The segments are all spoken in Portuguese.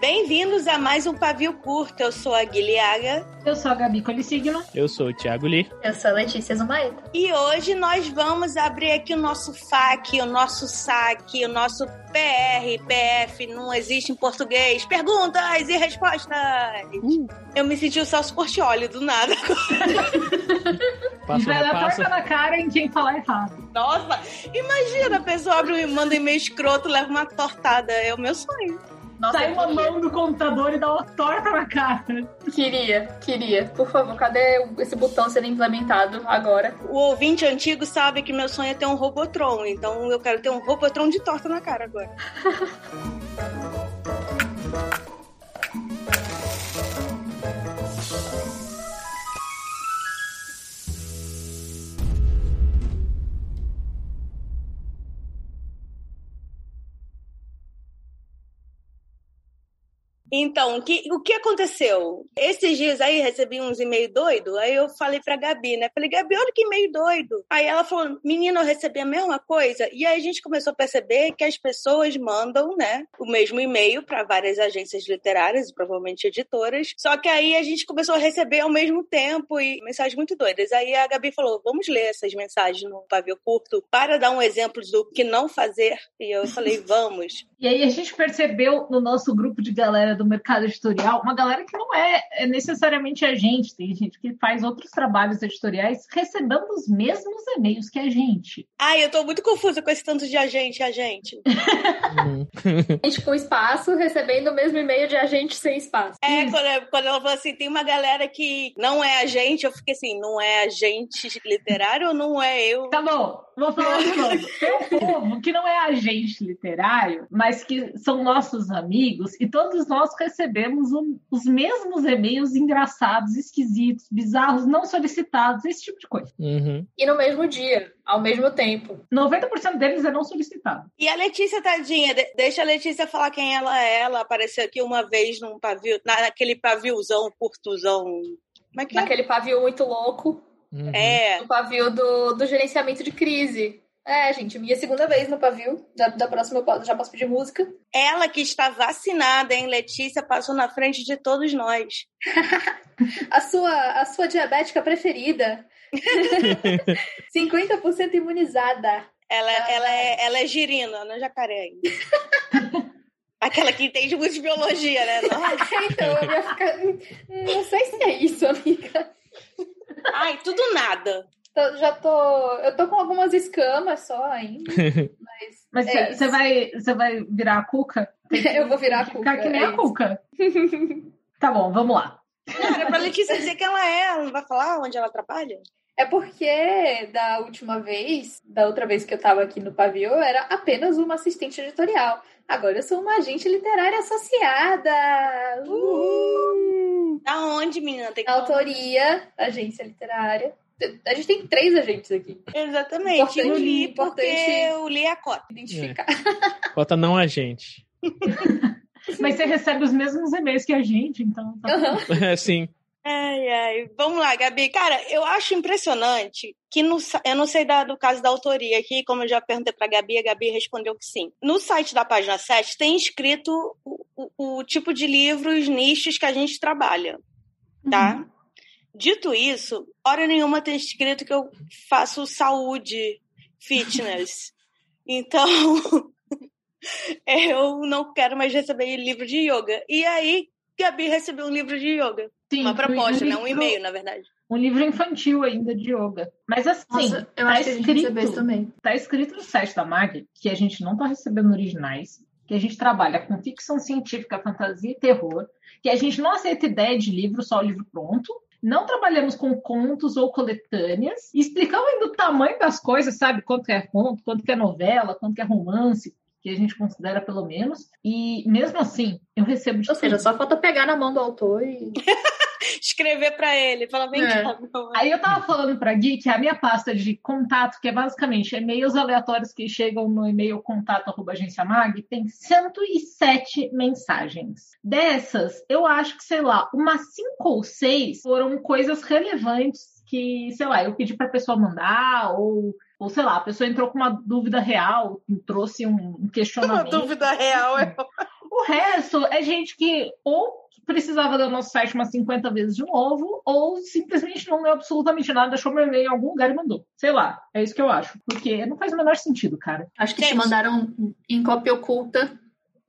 Bem-vindos a mais um Pavio Curto. Eu sou a Guilhaga. Eu sou a Gabi Colissigno. Eu sou o Thiago Lee. Eu sou a Letícia Zumaeta. E hoje nós vamos abrir aqui o nosso FAQ, o nosso saque, o nosso PR, PF, não existe em português. Perguntas e respostas. Uh. Eu me senti o Celso Portioli do nada. Passa, vai dar passa. na cara em quem falar errado. Nossa, imagina, a pessoa abre e manda um e-mail escroto, leva uma tortada. É o meu sonho. Nossa, Sai uma mão do computador e dá uma torta na cara. Queria, queria. Por favor, cadê esse botão sendo implementado agora? O ouvinte antigo sabe que meu sonho é ter um Robotron, então eu quero ter um Robotron de torta na cara agora. Então, que, o que aconteceu? Esses dias aí recebi uns e-mail doido, aí eu falei pra Gabi, né? Falei, Gabi, olha que e-mail doido. Aí ela falou, menina, eu recebi a mesma coisa. E aí a gente começou a perceber que as pessoas mandam, né, o mesmo e-mail para várias agências literárias, provavelmente editoras. Só que aí a gente começou a receber ao mesmo tempo e mensagens muito doidas. Aí a Gabi falou, vamos ler essas mensagens no pavio curto para dar um exemplo do que não fazer. E eu falei, vamos. E aí a gente percebeu no nosso grupo de galera do do mercado editorial, uma galera que não é, é necessariamente a gente, tem gente que faz outros trabalhos editoriais recebendo os mesmos e-mails que a gente. Ai, eu tô muito confusa com esse tanto de agente, agente. gente com espaço recebendo o mesmo e-mail de agente sem espaço. É, quando, quando ela falou assim, tem uma galera que não é agente, eu fiquei assim, não é agente literário ou não é eu? Tá bom, vou falar de novo. Tem um povo que não é agente literário, mas que são nossos amigos e todos nós recebemos um, os mesmos e-mails engraçados, esquisitos, bizarros, não solicitados, esse tipo de coisa. Uhum. E no mesmo dia, ao mesmo tempo. 90% deles é não solicitado. E a Letícia, tadinha, deixa a Letícia falar quem ela é. Ela apareceu aqui uma vez num pavio, naquele paviozão, curtuzão. Como é que é? Naquele pavio muito louco. Uhum. É. No pavio do, do gerenciamento de crise. É, gente, minha segunda vez no pavio. Da, da próxima eu já posso pedir música. Ela que está vacinada, hein, Letícia, passou na frente de todos nós. a, sua, a sua diabética preferida. 50% imunizada. Ela, ela, é, ela é girina, não é jacaré ainda. Aquela que entende muito de biologia, né? Nossa. então, eu ia ficar. Não sei se é isso, amiga. Ai, tudo nada. Tô, já tô. Eu tô com algumas escamas só ainda. Mas você é vai, vai virar a cuca? eu vou virar a cuca. Ficar que nem é a cuca. tá bom, vamos lá. É pra Letícia dizer que ela é, ela não vai falar onde ela trabalha? É porque da última vez, da outra vez que eu tava aqui no pavio, eu era apenas uma assistente editorial. Agora eu sou uma agente literária associada. Uhul! Da onde, menina? Tem que Autoria, agência literária. A gente tem três agentes aqui. Exatamente. Importante, eu li porque eu li a cota. Identificar. É. Cota não agente. Mas você recebe os mesmos e-mails que a gente, então. Tá uhum. É, sim. Ai, ai. Vamos lá, Gabi. Cara, eu acho impressionante que no, eu não sei da, do caso da autoria aqui, como eu já perguntei pra Gabi, a Gabi respondeu que sim. No site da página 7 tem escrito o, o, o tipo de livros, nichos que a gente trabalha, tá? Uhum. Dito isso, hora nenhuma tem escrito que eu faço saúde, fitness. então, eu não quero mais receber livro de yoga. E aí, Gabi recebeu um livro de yoga. Sim, Uma proposta, um né? Um e-mail, na verdade. Um livro infantil ainda de yoga. Mas assim, Nossa, eu tá, escrito, também. tá escrito no site da Mag que a gente não tá recebendo originais, que a gente trabalha com ficção científica, fantasia e terror, que a gente não aceita ideia de livro, só o livro pronto, não trabalhamos com contos ou coletâneas, explicamos ainda o tamanho das coisas, sabe? Quanto é conto, quanto é novela, quanto é romance, que a gente considera pelo menos. E mesmo assim, eu recebo de Ou seja, só falta pegar na mão do autor e. escrever para ele, falar, vem é. cá. Aí eu tava falando pra Gui que a minha pasta de contato, que é basicamente e-mails aleatórios que chegam no e-mail contato arroba agência mag, tem 107 mensagens. Dessas, eu acho que, sei lá, umas 5 ou 6 foram coisas relevantes que, sei lá, eu pedi pra pessoa mandar ou Ou sei lá, a pessoa entrou com uma dúvida real, trouxe um questionamento. Uma dúvida real é. O resto é gente que ou precisava do nosso site umas 50 vezes de novo, ou simplesmente não leu absolutamente nada, deixou meu e-mail em algum lugar e mandou. Sei lá, é isso que eu acho. Porque não faz o menor sentido, cara. Acho que te mandaram em cópia oculta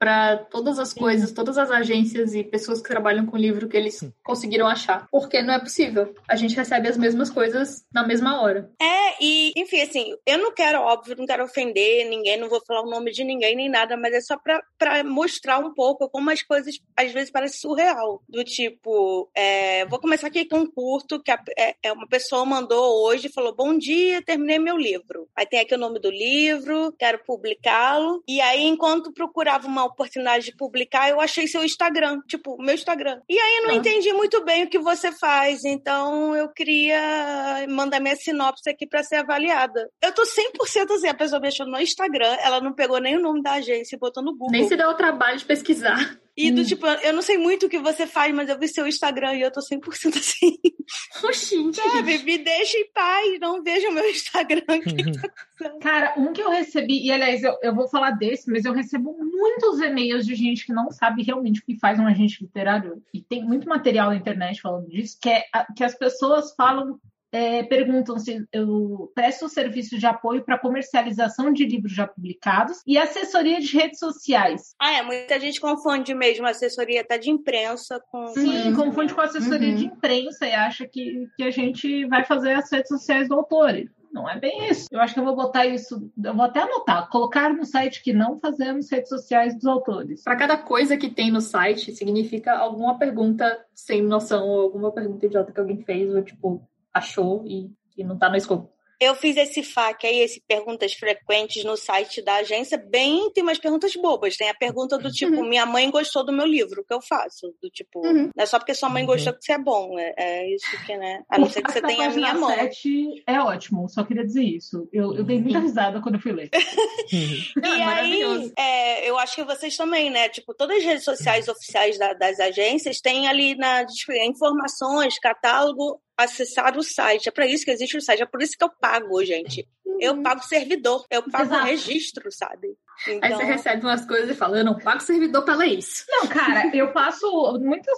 para todas as coisas, todas as agências e pessoas que trabalham com livro que eles conseguiram achar. Porque não é possível. A gente recebe as mesmas coisas na mesma hora. É, e, enfim, assim, eu não quero, óbvio, não quero ofender ninguém, não vou falar o nome de ninguém nem nada, mas é só para mostrar um pouco como as coisas às vezes parecem surreal. Do tipo, é, vou começar aqui com um curto que a, é, é, uma pessoa mandou hoje falou: Bom dia, terminei meu livro. Aí tem aqui o nome do livro, quero publicá-lo. E aí, enquanto procurava uma oportunidade de publicar, eu achei seu Instagram, tipo, meu Instagram. E aí eu não ah. entendi muito bem o que você faz, então eu queria mandar minha sinopse aqui para ser avaliada. Eu tô 100% assim, a pessoa me achou no Instagram, ela não pegou nem o nome da agência e botou no Google. Nem se deu o trabalho de pesquisar. E do hum. tipo, eu não sei muito o que você faz, mas eu vi seu Instagram e eu tô 100% assim. Oxi, Sabe, me deixa em paz, não veja o meu Instagram. Tá Cara, um que eu recebi, e aliás, eu, eu vou falar desse, mas eu recebo muitos e-mails de gente que não sabe realmente o que faz um agente literário. E tem muito material na internet falando disso, que, é, que as pessoas falam é, perguntam se eu presto serviço de apoio para comercialização de livros já publicados e assessoria de redes sociais. Ah, é, muita gente confunde mesmo assessoria até de imprensa com. Sim, uhum. confunde com assessoria uhum. de imprensa e acha que, que a gente vai fazer as redes sociais do autor. Não é bem isso. Eu acho que eu vou botar isso, eu vou até anotar, colocar no site que não fazemos redes sociais dos autores. Para cada coisa que tem no site, significa alguma pergunta sem noção ou alguma pergunta idiota que alguém fez, ou tipo, achou e, e não está no escopo. Eu fiz esse FAQ aí, esse perguntas frequentes no site da agência, bem, tem umas perguntas bobas. Tem a pergunta do tipo, uhum. minha mãe gostou do meu livro, o que eu faço? Do tipo, uhum. não é só porque sua mãe gostou que você é bom, é, é isso que, né? A não ser que você tenha a minha mão. É ótimo, só queria dizer isso. Eu, eu dei muita uhum. risada quando eu fui ler. e é aí, é, eu acho que vocês também, né? Tipo, todas as redes sociais oficiais da, das agências têm ali na informações, catálogo, acessar o site. É para isso que existe o site. É por isso que eu pago, gente. Eu uhum. pago servidor, eu pago Exato. registro, sabe? Então... Aí você então recebe umas coisas e fala, eu não pago servidor para ler isso. Não, cara, eu passo. Muitas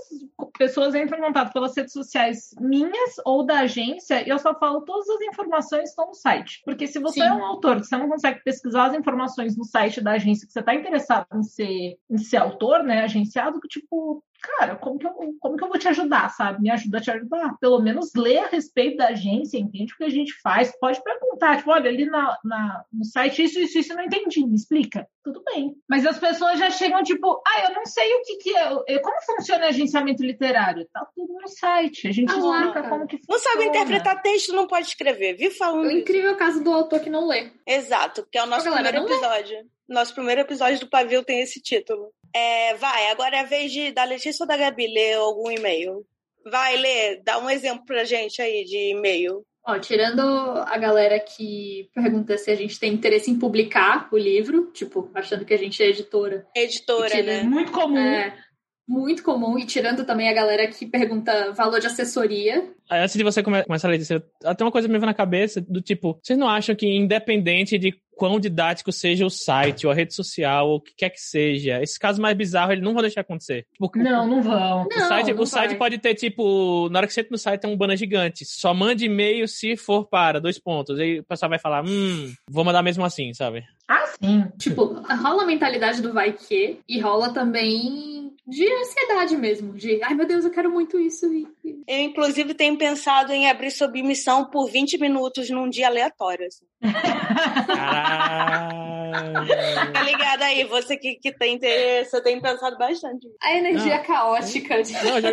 pessoas entram em contato pelas redes sociais minhas ou da agência e eu só falo todas as informações estão no site. Porque se você Sim. é um autor, você não consegue pesquisar as informações no site da agência que você está interessado em ser, em ser autor, né? Agenciado, que tipo, cara, como que, eu, como que eu vou te ajudar, sabe? Me ajuda a te ajudar. Pelo menos ler a respeito da agência, entende o que a gente faz. Pode perguntar, tipo, olha, ali na, na, no site isso, isso, isso, eu não entendi, me explica. Tudo bem. Mas as pessoas já chegam, tipo, ah, eu não sei o que que é, como funciona agenciamento literário? Tá tudo no site, a gente ah, explica cara. como que funciona. Não sabe interpretar texto, não pode escrever, viu? Falando o incrível caso do autor que não lê. Exato, que é o nosso primeiro episódio. Lê. Nosso primeiro episódio do Pavio tem esse título. É, vai, agora é a vez de, da Letícia ou da Gabi ler algum e-mail. Vai, Lê, dá um exemplo pra gente aí de e-mail. Ó, tirando a galera que pergunta se a gente tem interesse em publicar o livro, tipo, achando que a gente é editora. Editora, né? Muito comum. É, muito comum, e tirando também a galera que pergunta valor de assessoria. Antes de você começar a ler, até uma coisa me veio na cabeça, do tipo, vocês não acham que independente de quão didático seja o site, ou a rede social, ou o que quer que seja. Esse caso mais bizarro, eles não vão deixar acontecer. Tipo, não, não vão. O não, site, não o site pode ter, tipo, na hora que você entra no site tem um banner gigante. Só mande e-mail se for para, dois pontos. Aí o pessoal vai falar, hum, vou mandar mesmo assim, sabe? Ah, sim. Tipo, rola a mentalidade do vai que, e rola também de ansiedade mesmo, de ai meu Deus, eu quero muito isso. Eu, inclusive, tenho pensado em abrir submissão por 20 minutos num dia aleatório. Assim. tá ligado aí, você que, que tem interesse, eu tenho pensado bastante. A energia Não. caótica. De... Não, já...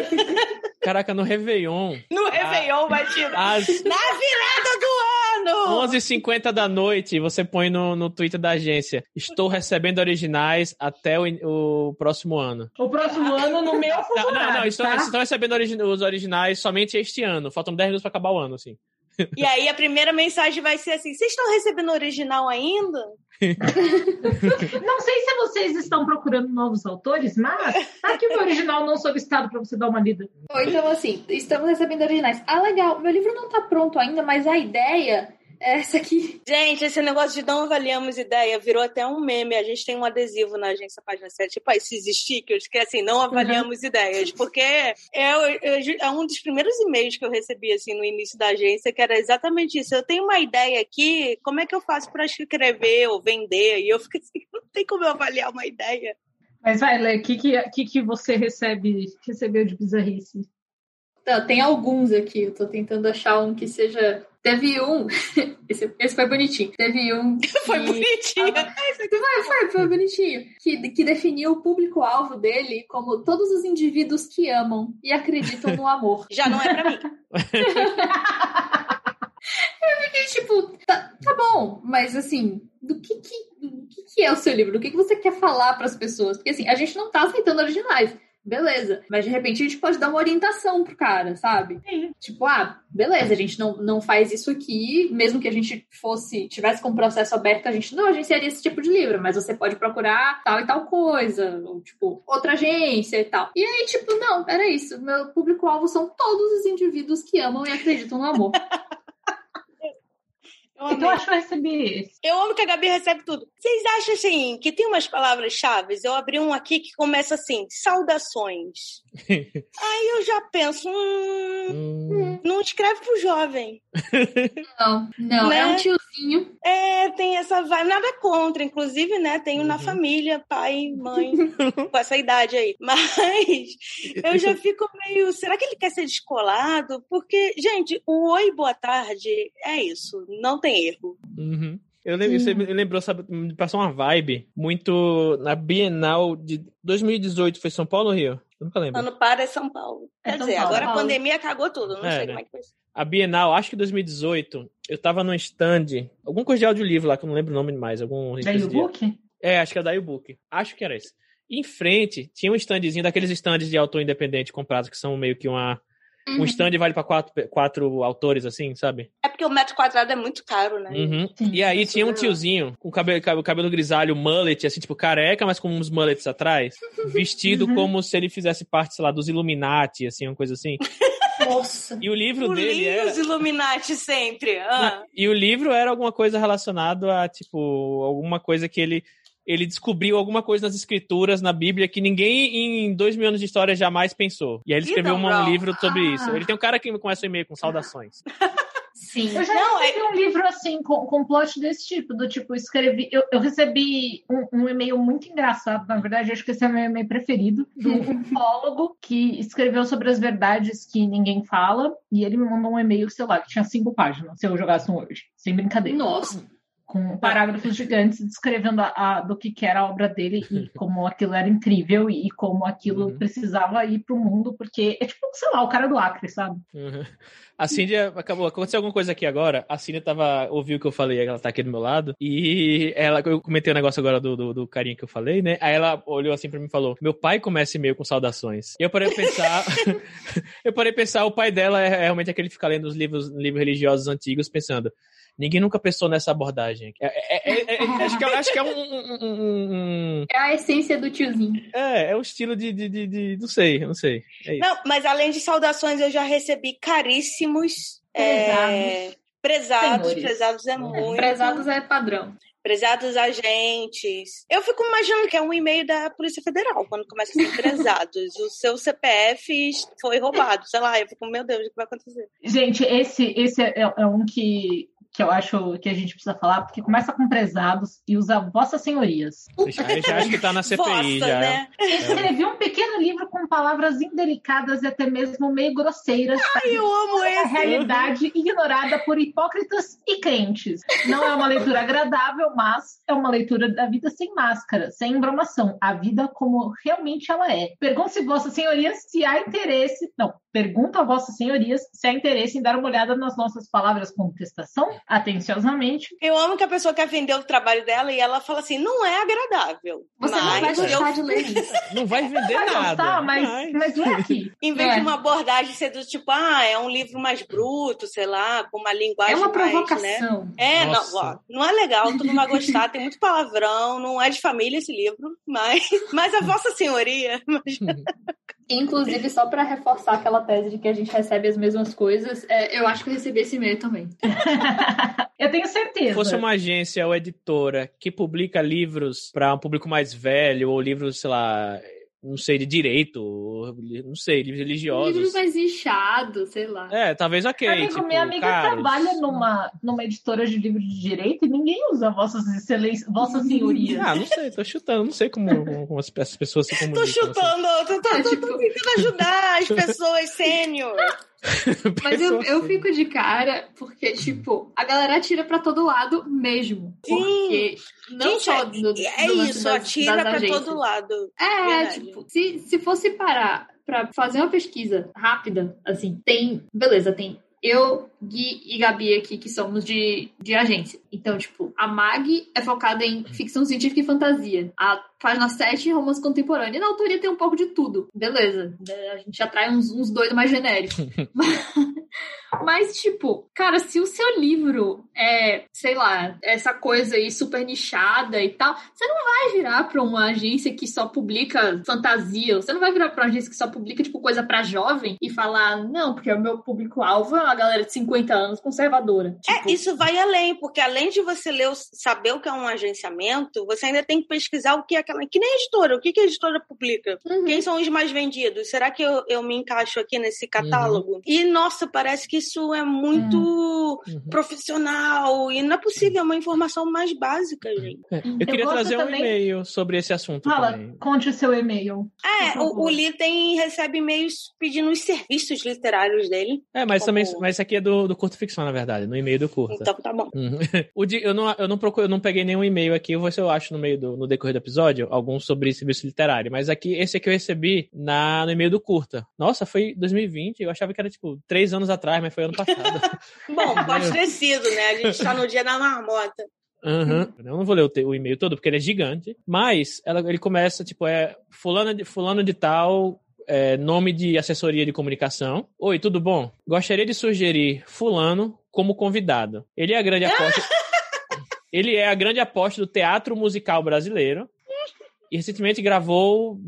Caraca, no Réveillon. No Réveillon, vai tirar. As... Na virada do ano! 11h50 da noite, você põe no, no Twitter da agência. Estou recebendo originais até o, o próximo ano. O próximo ano no meu Não, não, não. Estou, tá? estou recebendo os originais somente este ano. Faltam 10 minutos para acabar o ano, assim. E aí a primeira mensagem vai ser assim: vocês estão recebendo o original ainda? não sei se vocês estão procurando novos autores, mas tá aqui o original não solicitado para você dar uma lida. Então, assim, estamos recebendo originais. Ah, legal, meu livro não tá pronto ainda, mas a ideia é essa aqui. Gente, esse negócio de não avaliamos ideia virou até um meme. A gente tem um adesivo na agência página 7, tipo, esses stickers que assim, não avaliamos uhum. ideias. Porque é, é, um dos primeiros e-mails que eu recebi assim no início da agência, que era exatamente isso. Eu tenho uma ideia aqui, como é que eu faço para escrever ou vender? E eu fico assim, não tem como eu avaliar uma ideia. Mas vai, Lê, o que, que, que você recebe, recebeu de bizarrice? Então, tem alguns aqui, eu tô tentando achar um que seja. Teve um. Esse, esse foi bonitinho. Teve um. Que... Foi bonitinho. Foi, foi, foi bonitinho. Que, que definiu o público-alvo dele como todos os indivíduos que amam e acreditam no amor. Já não é pra mim. eu fiquei tipo, tá, tá bom, mas assim, do que que, do que que é o seu livro? Do que que você quer falar para as pessoas? Porque assim, a gente não tá aceitando originais beleza. Mas de repente a gente pode dar uma orientação pro cara, sabe? Sim. Tipo, ah, beleza, a gente não, não faz isso aqui, mesmo que a gente fosse, tivesse com o processo aberto, a gente não agenciaria esse tipo de livro, mas você pode procurar tal e tal coisa, ou tipo, outra agência e tal. E aí, tipo, não, era isso. Meu público-alvo são todos os indivíduos que amam e acreditam no amor. Eu então acho que eu recebi Eu amo que a Gabi recebe tudo. Vocês acham assim que tem umas palavras-chave? Eu abri um aqui que começa assim: saudações. Aí eu já penso, hum, hum. não escreve pro jovem. Não, não, né? é um tiozinho. É, tem essa vibe, nada contra, inclusive, né? Tenho uhum. na família, pai, mãe, com essa idade aí. Mas eu já fico meio, será que ele quer ser descolado? Porque, gente, o oi, boa tarde é isso, não tem erro. Uhum. Eu lembro, você me lembrou, sabe, me passou uma vibe muito na Bienal de 2018, foi São Paulo ou Rio? Eu nunca lembro. Ano para é São Paulo. É Quer São dizer, Paulo. agora a pandemia cagou tudo, não é, sei né? como é que foi. A Bienal, acho que 2018, eu tava num stand, algum coisa de audiolivro lá, que eu não lembro o nome mais, algum... Da e-book? É, acho que é da e-book. Acho que era esse. Em frente, tinha um standzinho daqueles stands de autor independente comprados, que são meio que uma Uhum. Um stand vale para quatro, quatro autores, assim, sabe? É porque o metro quadrado é muito caro, né? Uhum. E aí tinha um tiozinho com cabelo, cabelo grisalho, mullet, assim, tipo careca, mas com uns mullets atrás, vestido uhum. como se ele fizesse parte, sei lá, dos Illuminati, assim, uma coisa assim. Nossa. E o livro dele era... os Illuminati sempre. Ah. E o livro era alguma coisa relacionada a, tipo, alguma coisa que ele ele descobriu alguma coisa nas escrituras, na Bíblia, que ninguém em dois mil anos de história jamais pensou. E aí ele escreveu um livro sobre ah. isso. Ele tem um cara que começa o e-mail com saudações. Sim. Eu já não, recebi é... um livro assim, com, com plot desse tipo, do tipo, escrevi. Eu, eu recebi um, um, e-mail muito engraçado, na verdade, acho que esse é o meu e-mail preferido, do ufólogo que escreveu sobre as verdades que ninguém fala, e ele me mandou um e-mail, sei lá, que tinha cinco páginas, se eu jogasse um hoje. Sem brincadeira. Nossa com parágrafos gigantes descrevendo a, a, do que, que era a obra dele e como aquilo era incrível e, e como aquilo uhum. precisava ir para o mundo, porque é tipo, sei lá, o cara do Acre, sabe? Uhum. A Cíndia acabou. Aconteceu alguma coisa aqui agora. A Cíndia tava, ouviu o que eu falei, ela tá aqui do meu lado. E ela, eu comentei o um negócio agora do, do, do, carinha que eu falei, né? Aí ela olhou assim pra mim e falou: Meu pai começa e-mail com saudações. E eu parei pensar. eu parei pensar, o pai dela é realmente aquele que fica lendo os livros, livros religiosos antigos, pensando. Ninguém nunca pensou nessa abordagem. É, é, é, é, é acho, que, acho que é um, um, um, É a essência do tiozinho. É, é o estilo de. de, de, de não sei, não sei. não, mas além de saudações, eu já recebi caríssimos. Prezados. prezados, prezados é muito. Prezados é padrão prezados agentes. Eu fico imaginando que é um e-mail da Polícia Federal, quando começa a ser prezados. o seu CPF foi roubado, sei lá. Eu fico, meu Deus, o que vai acontecer? Gente, esse, esse é, é um que que eu acho que a gente precisa falar, porque começa com prezados e usa Vossas Senhorias. A gente acha que tá na CPI Vossa, já. Né? Escrevi um pequeno livro com palavras indelicadas e até mesmo meio grosseiras. Ai, eu amo esse! A realidade ignorada por hipócritas e crentes. Não é uma leitura agradável, mas é uma leitura da vida sem máscara, sem embromação. A vida como realmente ela é. Pergunto se Vossas Senhorias se há interesse. Não, pergunto a Vossas Senhorias se há interesse em dar uma olhada nas nossas palavras contestação atenciosamente. Eu amo que a pessoa quer vender o trabalho dela e ela fala assim: não é agradável. Você não vai gostar eu... de ler isso. Não vai vender vai nada. Gostar, mas, mas, mas é aqui. em vez é. de uma abordagem ser do tipo, ah, é um livro mais bruto, sei lá, com uma linguagem. É uma mais, provocação. Né? É, não, ó, não é legal, tu não vai gostar, tem muito palavrão, não é de família esse livro, mas, mas a Vossa Senhoria. Inclusive, só para reforçar aquela tese de que a gente recebe as mesmas coisas, é, eu acho que eu recebi esse e-mail também. eu tenho certeza. Se fosse uma agência ou editora que publica livros para um público mais velho, ou livros, sei lá, não sei, de direito, não sei, livros religiosos. Livros mais inchados, sei lá. É, talvez ok. Amigo, tipo, minha amiga caros. trabalha numa, numa editora de livros de direito e ninguém usa vossas excelências, vossas senhorias. Ah, não sei, tô chutando, não sei como, como as, pessoas se comunicam. Tô chutando, assim. tô, tô, tô, tô, tô tentando ajudar as pessoas sênior. Mas eu, eu fico de cara porque, tipo, a galera atira pra todo lado mesmo. Sim. Porque não Gente, só do, É do isso, das, atira das pra agências. todo lado. É, Verdade. tipo, se, se fosse parar pra fazer uma pesquisa rápida, assim, tem. Beleza, tem eu, Gui e Gabi aqui, que somos de, de agência. Então, tipo, a MAG é focada em ficção científica e fantasia. A página 7 é romance contemporâneo. E na autoria tem um pouco de tudo. Beleza. A gente atrai uns, uns dois mais genéricos. Mas, tipo, cara, se o seu livro é, sei lá, essa coisa aí super nichada e tal, você não vai virar pra uma agência que só publica fantasia. Você não vai virar pra uma agência que só publica, tipo, coisa pra jovem e falar, não, porque o meu público-alvo é uma galera de 50 anos conservadora. É, tipo... É, isso vai além, porque além de você ler, saber o que é um agenciamento, você ainda tem que pesquisar o que é aquela. Que nem a editora, o que, que a editora publica? Uhum. Quem são os mais vendidos? Será que eu, eu me encaixo aqui nesse catálogo? Uhum. E, nossa, parece que isso é muito uhum. profissional e não é possível, é uma informação mais básica, gente. É. Eu queria eu trazer um também... e-mail sobre esse assunto. Fala, também. conte o seu e-mail. É, o, o Lee tem, recebe e-mails pedindo os serviços literários dele. É, mas como... também, mas isso aqui é do, do curto ficção, na verdade, no e-mail do curto. Então tá bom. Uhum. o de, eu, não, eu, não procuro, eu não peguei nenhum e-mail aqui, eu vou ver se eu acho no meio do no decorrer do episódio, alguns sobre serviço literário. Mas aqui, esse aqui eu recebi na, no e-mail do curta. Nossa, foi 2020, eu achava que era tipo três anos atrás, mas foi ano passado. Bom, pode ter sido, né? A gente tá no dia da marmota. Uhum. Eu não vou ler o, o, e-mail todo porque ele é gigante, mas ela, ele começa tipo é fulano de fulano de tal, é, nome de assessoria de comunicação. Oi, tudo bom? Gostaria de sugerir fulano como convidado. Ele é a grande aposta. ele é a grande aposta do teatro musical brasileiro e recentemente gravou.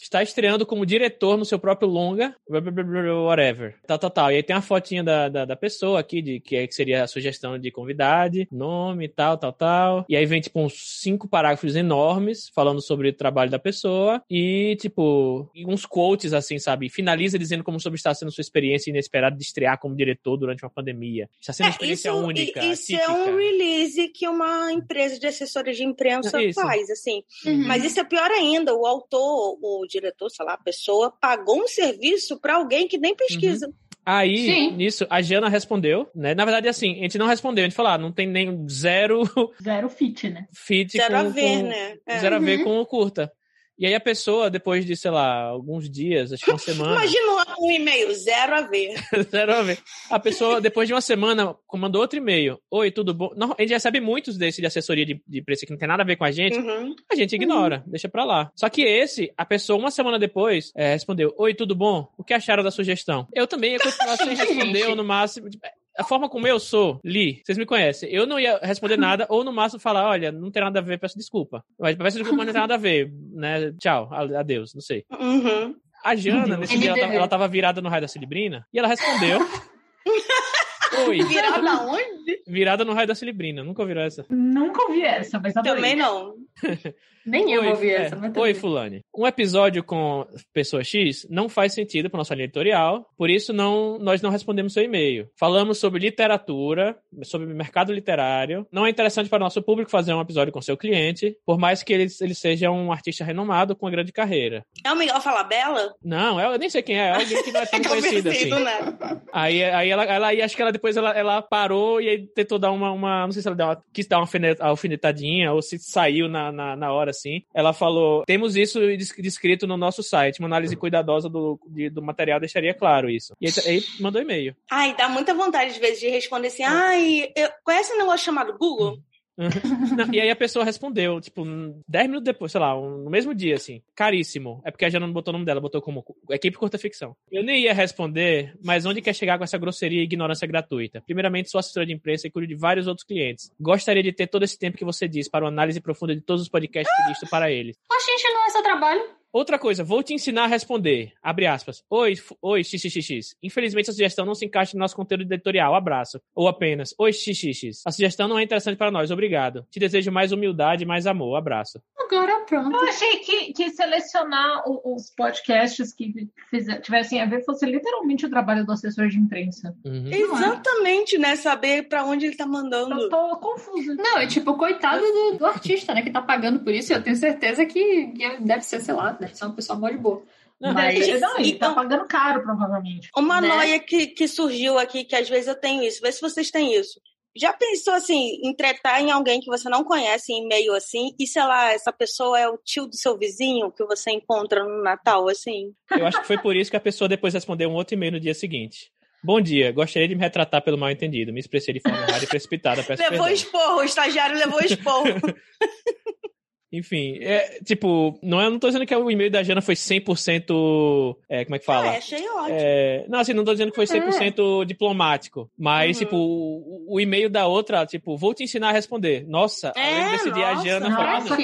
Está estreando como diretor no seu próprio longa, whatever. Tal, tal, tal. E aí tem a fotinha da, da, da pessoa aqui, de, que, é, que seria a sugestão de convidade, nome, tal, tal, tal. E aí vem, tipo, uns cinco parágrafos enormes falando sobre o trabalho da pessoa e, tipo, uns quotes, assim, sabe? Finaliza dizendo como sobre está sendo sua experiência inesperada de estrear como diretor durante uma pandemia. Está sendo uma é, experiência isso, única. Isso é um release que uma empresa de assessoria de imprensa isso. faz, assim. Uhum. Mas isso é pior ainda. O autor, o diretor, sei lá, a pessoa, pagou um serviço para alguém que nem pesquisa. Uhum. Aí, Sim. nisso, a Jana respondeu, né? Na verdade, assim, a gente não respondeu, a gente falou, ah, não tem nem zero... Zero fit, né? Fit zero com, a ver, com, né? É. Zero uhum. a ver uhum. com o curta. E aí a pessoa, depois de, sei lá, alguns dias, acho que uma semana. Imagina um e-mail, zero a ver. zero a ver. A pessoa, depois de uma semana, mandou outro e-mail. Oi, tudo bom? Não, a gente recebe muitos desses de assessoria de, de preço que não tem nada a ver com a gente. Uhum. A gente ignora, uhum. deixa pra lá. Só que esse, a pessoa, uma semana depois, é, respondeu: Oi, tudo bom? O que acharam da sugestão? Eu também ia continuar sem responder, no máximo. Tipo, a forma como eu sou, Li, vocês me conhecem, eu não ia responder nada, ou no máximo falar, olha, não tem nada a ver, peço desculpa. Mas peço desculpa, mas não tem nada a ver, né? Tchau, adeus, não sei. Uhum. A Jana, nesse dia, ela tava, ela tava virada no raio da Celebrina, e ela respondeu. Oi. Virada onde? Virada no raio da Celebrina. Nunca ouviram essa? Nunca ouvi essa, mas adorei. Também não. Nem eu ouvi essa. É. Oi, Fulane. Um episódio com pessoa X não faz sentido para nossa linha editorial, por isso não, nós não respondemos seu e-mail. Falamos sobre literatura, sobre mercado literário. Não é interessante para o nosso público fazer um episódio com seu cliente, por mais que ele, ele seja um artista renomado com uma grande carreira. É o Miguel Falabella? Não, eu nem sei quem é. É alguém que não é tão conhecido assim. Né? Aí, aí ela, ela, acho que ela depois ela, ela parou e aí tentou dar uma, uma não sei se ela deu uma, quis dar uma alfinetadinha ou se saiu na, na, na hora assim. Ela falou: temos isso descrito no nosso site. Uma análise cuidadosa do, de, do material deixaria claro isso. E aí, aí mandou e-mail. Ai, dá muita vontade, às vezes, de responder assim: ai, eu, conhece um negócio chamado Google? Hum. Não, e aí a pessoa respondeu, tipo, 10 minutos depois, sei lá, um, no mesmo dia, assim. Caríssimo. É porque a Jana não botou o nome dela, botou como equipe curta ficção. Eu nem ia responder, mas onde quer chegar com essa grosseria e ignorância gratuita? Primeiramente, sou assessora de imprensa e cuido de vários outros clientes. Gostaria de ter todo esse tempo que você diz para uma análise profunda de todos os podcasts que listo para eles. A gente não é seu trabalho. Outra coisa, vou te ensinar a responder. Abre aspas. Oi, oi, xxx. Infelizmente a sugestão não se encaixa no nosso conteúdo editorial. Abraço. Ou apenas, oi, xxx. A sugestão não é interessante para nós. Obrigado. Te desejo mais humildade e mais amor. Abraço. Agora pronto. Eu achei que, que selecionar os podcasts que fizer, tivessem a ver fosse literalmente o trabalho do assessor de imprensa. Uhum. Exatamente, né? Saber para onde ele tá mandando. Eu tô confusa. Não, é tipo, coitado do, do artista, né? Que tá pagando por isso. Eu tenho certeza que, deve ser, sei lá, deve ser uma pessoa mó de boa. Não, mas, não, ele tá então, tá pagando caro, provavelmente. Uma né? noia que, que surgiu aqui, que às vezes eu tenho isso. Vê se vocês têm isso. Já pensou assim, em tretar em alguém que você não conhece em e-mail assim, e sei lá, essa pessoa é o tio do seu vizinho que você encontra no Natal, assim? Eu acho que foi por isso que a pessoa depois respondeu um outro e-mail no dia seguinte. Bom dia, gostaria de me retratar pelo mal entendido. Me expressei de forma errada e precipitada. Peço levou perdão. esporro, o estagiário levou esporro. Enfim, é, tipo, não, é, não tô dizendo que o e-mail da Jana foi 100%. É, como é que fala? É, achei ótimo. É, não, assim, não tô dizendo que foi 100% é. diplomático. Mas, uhum. tipo, o, o, e-mail da outra, tipo, vou te ensinar a responder. Nossa, é, além desse dia a Jana falou.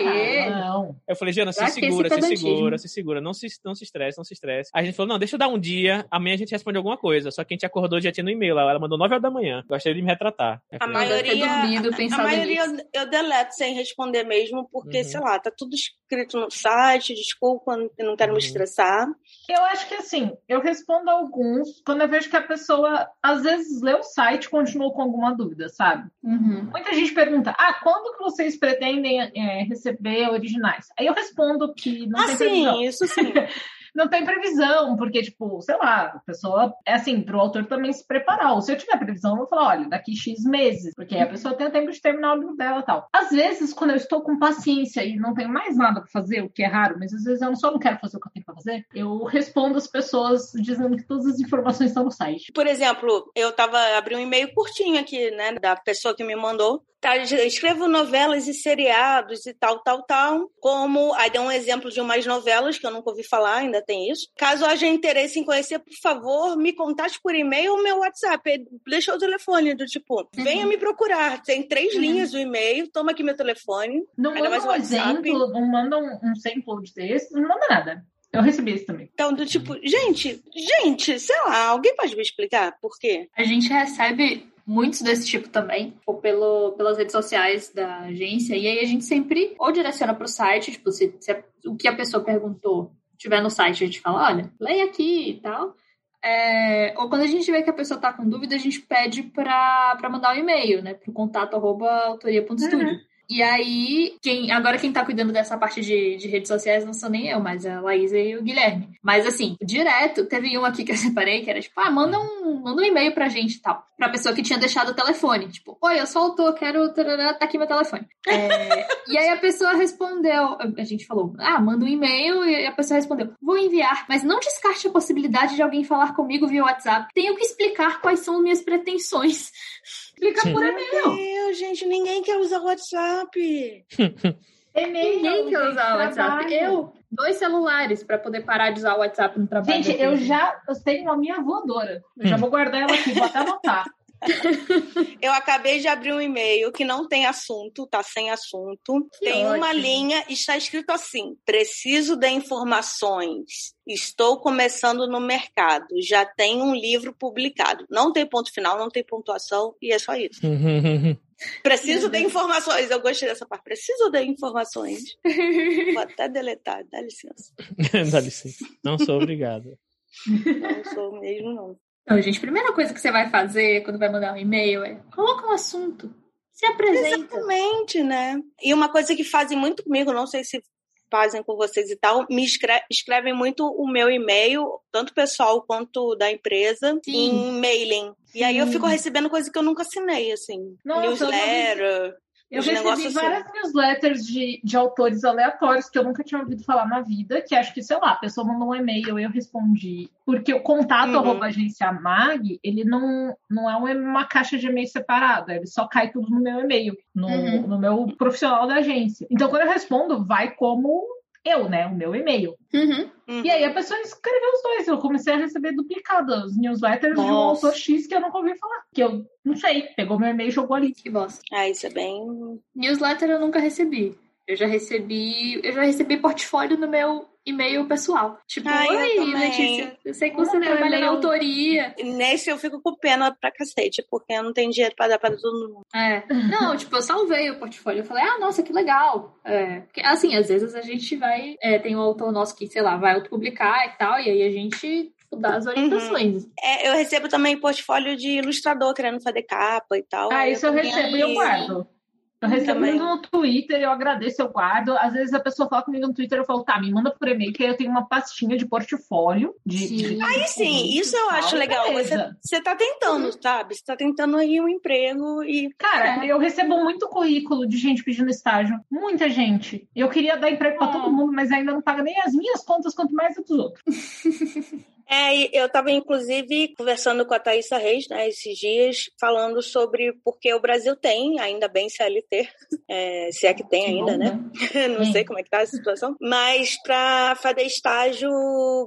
Não. Eu falei, Jana, se segura, se segura, se segura. Não se, não se estresse, não se estresse. Aí a gente falou, não, deixa eu dar um dia, amanhã a gente responde alguma coisa. Só que a gente acordou já tinha no e-mail. Ela mandou 9 horas da manhã. Gostaria de me retratar. A maioria, dormido, a maioria eu, eu deleto sem responder mesmo, porque, uhum. Sei lá, tá tudo escrito no site, desculpa, não quero me uhum. estressar. Eu acho que assim, eu respondo alguns quando eu vejo que a pessoa às vezes lê o site e continua com alguma dúvida, sabe? Uhum. Muita gente pergunta: ah, quando que vocês pretendem é, receber originais? Aí eu respondo que não ah, tem sim, previsão. isso sim. não tem previsão, porque, tipo, sei lá, a pessoa, é assim, pro autor também se preparar. Ou se eu tiver previsão, eu vou falar, olha, daqui X meses, porque a pessoa tem tempo de terminar o livro dela e tal. Às vezes, quando eu estou com paciência e não tenho mais nada para fazer, o que é raro, mas às vezes eu só não quero fazer o que eu tenho pra fazer, eu respondo as pessoas dizendo que todas as informações estão no site. Por exemplo, eu tava abrindo um e-mail curtinho aqui, né, da pessoa que me mandou. Tá, escrevo novelas e seriados e tal, tal, tal. Como, aí deu um exemplo de umas novelas que eu nunca ouvi falar, ainda tem isso. Caso haja interesse em conhecer, por favor, me contate por e-mail ou meu WhatsApp. Deixa o telefone do tipo, uhum. venha me procurar. Tem três uhum. linhas do e-mail, toma aqui meu telefone. Não manda um exemplo, não manda um, um sample de texto, não manda nada. Eu recebi isso também. Então, do tipo, gente, gente, sei lá, alguém pode me explicar por quê? A gente recebe muitos desse tipo também, ou pelo, pelas redes sociais da agência, e aí a gente sempre ou direciona para o site, tipo, se, se a, o que a pessoa perguntou tiver no site, a gente fala, olha, leia aqui e tal. É, ou quando a gente vê que a pessoa está com dúvida, a gente pede para mandar um e-mail, né, para o contato arroba autoria.studio. Uhum. E aí, quem, agora quem tá cuidando dessa parte de, de redes sociais não sou nem eu, mas a Laísa e o Guilherme. Mas assim, direto, teve um aqui que eu separei que era tipo, ah, manda um, manda um e-mail pra gente e tal. Pra pessoa que tinha deixado o telefone. Tipo, oi, eu sou autor, quero. Tarará, tá aqui meu telefone. É, e aí a pessoa respondeu, a gente falou, ah, manda um e-mail, e a pessoa respondeu, vou enviar, mas não descarte a possibilidade de alguém falar comigo via WhatsApp. Tenho que explicar quais são minhas pretensões. Explica por e-mail. Meu Deus, gente, ninguém quer usar o WhatsApp. e-mail. Ninguém quer usar o WhatsApp. Eu, dois celulares para poder parar de usar o WhatsApp no trabalho. Gente, eu já eu tenho a minha voadora. Eu já vou guardar ela aqui, vou até anotar. Eu acabei de abrir um e-mail que não tem assunto, tá sem assunto. Que tem ótimo. uma linha e está escrito assim: preciso de informações. Estou começando no mercado. Já tem um livro publicado. Não tem ponto final, não tem pontuação e é só isso. Preciso de informações. Eu gostei dessa parte. Preciso de informações. Vou até deletar. Dá licença. Dá licença. Não sou obrigada. Não sou mesmo, não. Então, gente, a primeira coisa que você vai fazer quando vai mandar um e-mail é coloca um assunto. Se apresenta. Exatamente, né? E uma coisa que fazem muito comigo, não sei se fazem com vocês e tal, me escre escrevem muito o meu e-mail, tanto pessoal quanto da empresa, Sim. em mailing. Sim. E aí eu fico recebendo coisa que eu nunca assinei, assim. Nossa, newsletter. Eu recebi assim. várias newsletters de, de autores aleatórios que eu nunca tinha ouvido falar na vida, que acho que, sei lá, a pessoa mandou um e-mail eu respondi. Porque o contato uhum. arroba agência mag, ele não, não é uma caixa de e-mail separada, ele só cai tudo no meu e-mail, no, uhum. no meu profissional da agência. Então, quando eu respondo, vai como eu, né? O meu e-mail. Uhum, uhum. E aí a pessoa escreveu os dois. Eu comecei a receber duplicadas newsletters Nossa. de um autor X que eu nunca ouvi falar. Que eu não sei, pegou meu e-mail e jogou ali. Que bosta. Ah, isso é bem. Newsletter eu nunca recebi. Eu já recebi. Eu já recebi portfólio no meu e-mail pessoal. Tipo, Ai, oi, eu Letícia, eu sei que você Como trabalha na autoria. Nesse eu fico com pena pra cacete, porque eu não tenho dinheiro pra dar pra todo mundo. É. Não, tipo, eu salvei o portfólio. Eu falei, ah, nossa, que legal. É. Porque, assim, às vezes a gente vai. É, tem um autor nosso que, sei lá, vai autopublicar e tal, e aí a gente tipo, dá as orientações. Uhum. É, eu recebo também portfólio de ilustrador querendo fazer capa e tal. Ah, isso eu, eu recebo e eu guardo. Eu recebo também. no Twitter, eu agradeço, eu guardo. Às vezes a pessoa fala comigo no Twitter, eu falo, tá, me manda por e-mail, que aí eu tenho uma pastinha de portfólio. De, sim. De... Aí sim, isso eu acho legal. Você, você tá tentando, sabe? Você tá tentando aí um emprego e. Cara, é. eu recebo muito currículo de gente pedindo estágio. Muita gente. Eu queria dar emprego pra todo mundo, mas ainda não paga nem as minhas contas, quanto mais dos outros. É, eu estava, inclusive, conversando com a Thaisa Reis, né, esses dias, falando sobre porque o Brasil tem, ainda bem CLT, é, se é que tem ainda, bom, né? né? Não sei como é que tá essa situação, mas para fazer estágio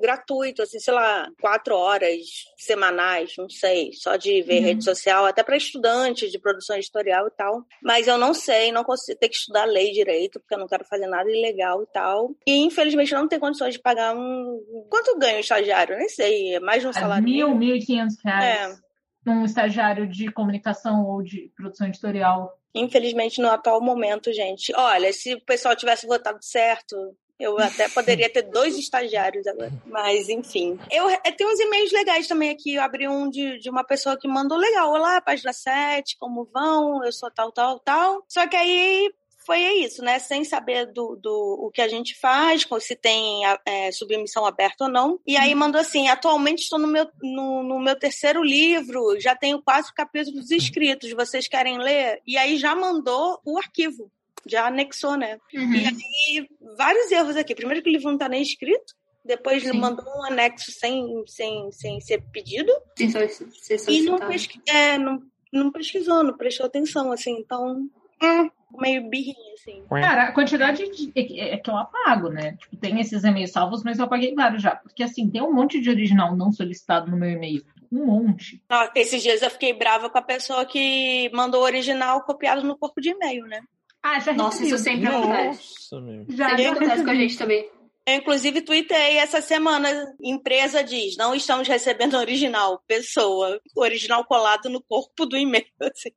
gratuito, assim, sei lá, quatro horas semanais, não sei, só de ver uhum. rede social, até para estudantes de produção editorial e tal. Mas eu não sei, não consigo ter que estudar lei direito, porque eu não quero fazer nada ilegal e tal. E infelizmente não tenho condições de pagar um. Quanto ganha o estagiário, né? Nem sei, é mais de um salário. Mil, mil e quinhentos reais. É. Um estagiário de comunicação ou de produção editorial. Infelizmente, no atual momento, gente. Olha, se o pessoal tivesse votado certo, eu até poderia ter dois estagiários agora. Mas, enfim. Eu, eu tenho uns e-mails legais também aqui. Eu abri um de, de uma pessoa que mandou legal. Olá, página 7, como vão? Eu sou tal, tal, tal. Só que aí foi isso, né? Sem saber do, do o que a gente faz, se tem é, submissão aberta ou não. E aí mandou assim: atualmente estou no meu, no, no meu terceiro livro, já tenho quatro capítulos escritos. Vocês querem ler? E aí já mandou o arquivo. Já anexou, né? Uhum. E aí, vários erros aqui. Primeiro que o livro não está nem escrito. Depois ele mandou um anexo sem, sem, sem ser pedido. Sem ser e não, pesqu... é, não, não pesquisou, não prestou atenção, assim. Então, hum, meio birrinha, assim. Cara, a quantidade de, é, é que eu apago, né? Tipo, tem esses e-mails salvos, mas eu apaguei vários já. Porque, assim, tem um monte de original não solicitado no meu e-mail. Um monte. Ah, esses dias eu fiquei brava com a pessoa que mandou o original copiado no corpo de e-mail, né? Ah, já Nossa, isso sempre acontece. Já, já acontece com a gente também. Eu, inclusive, tuitei essa semana. Empresa diz: não estamos recebendo original. Pessoa, original colado no corpo do e-mail. Assim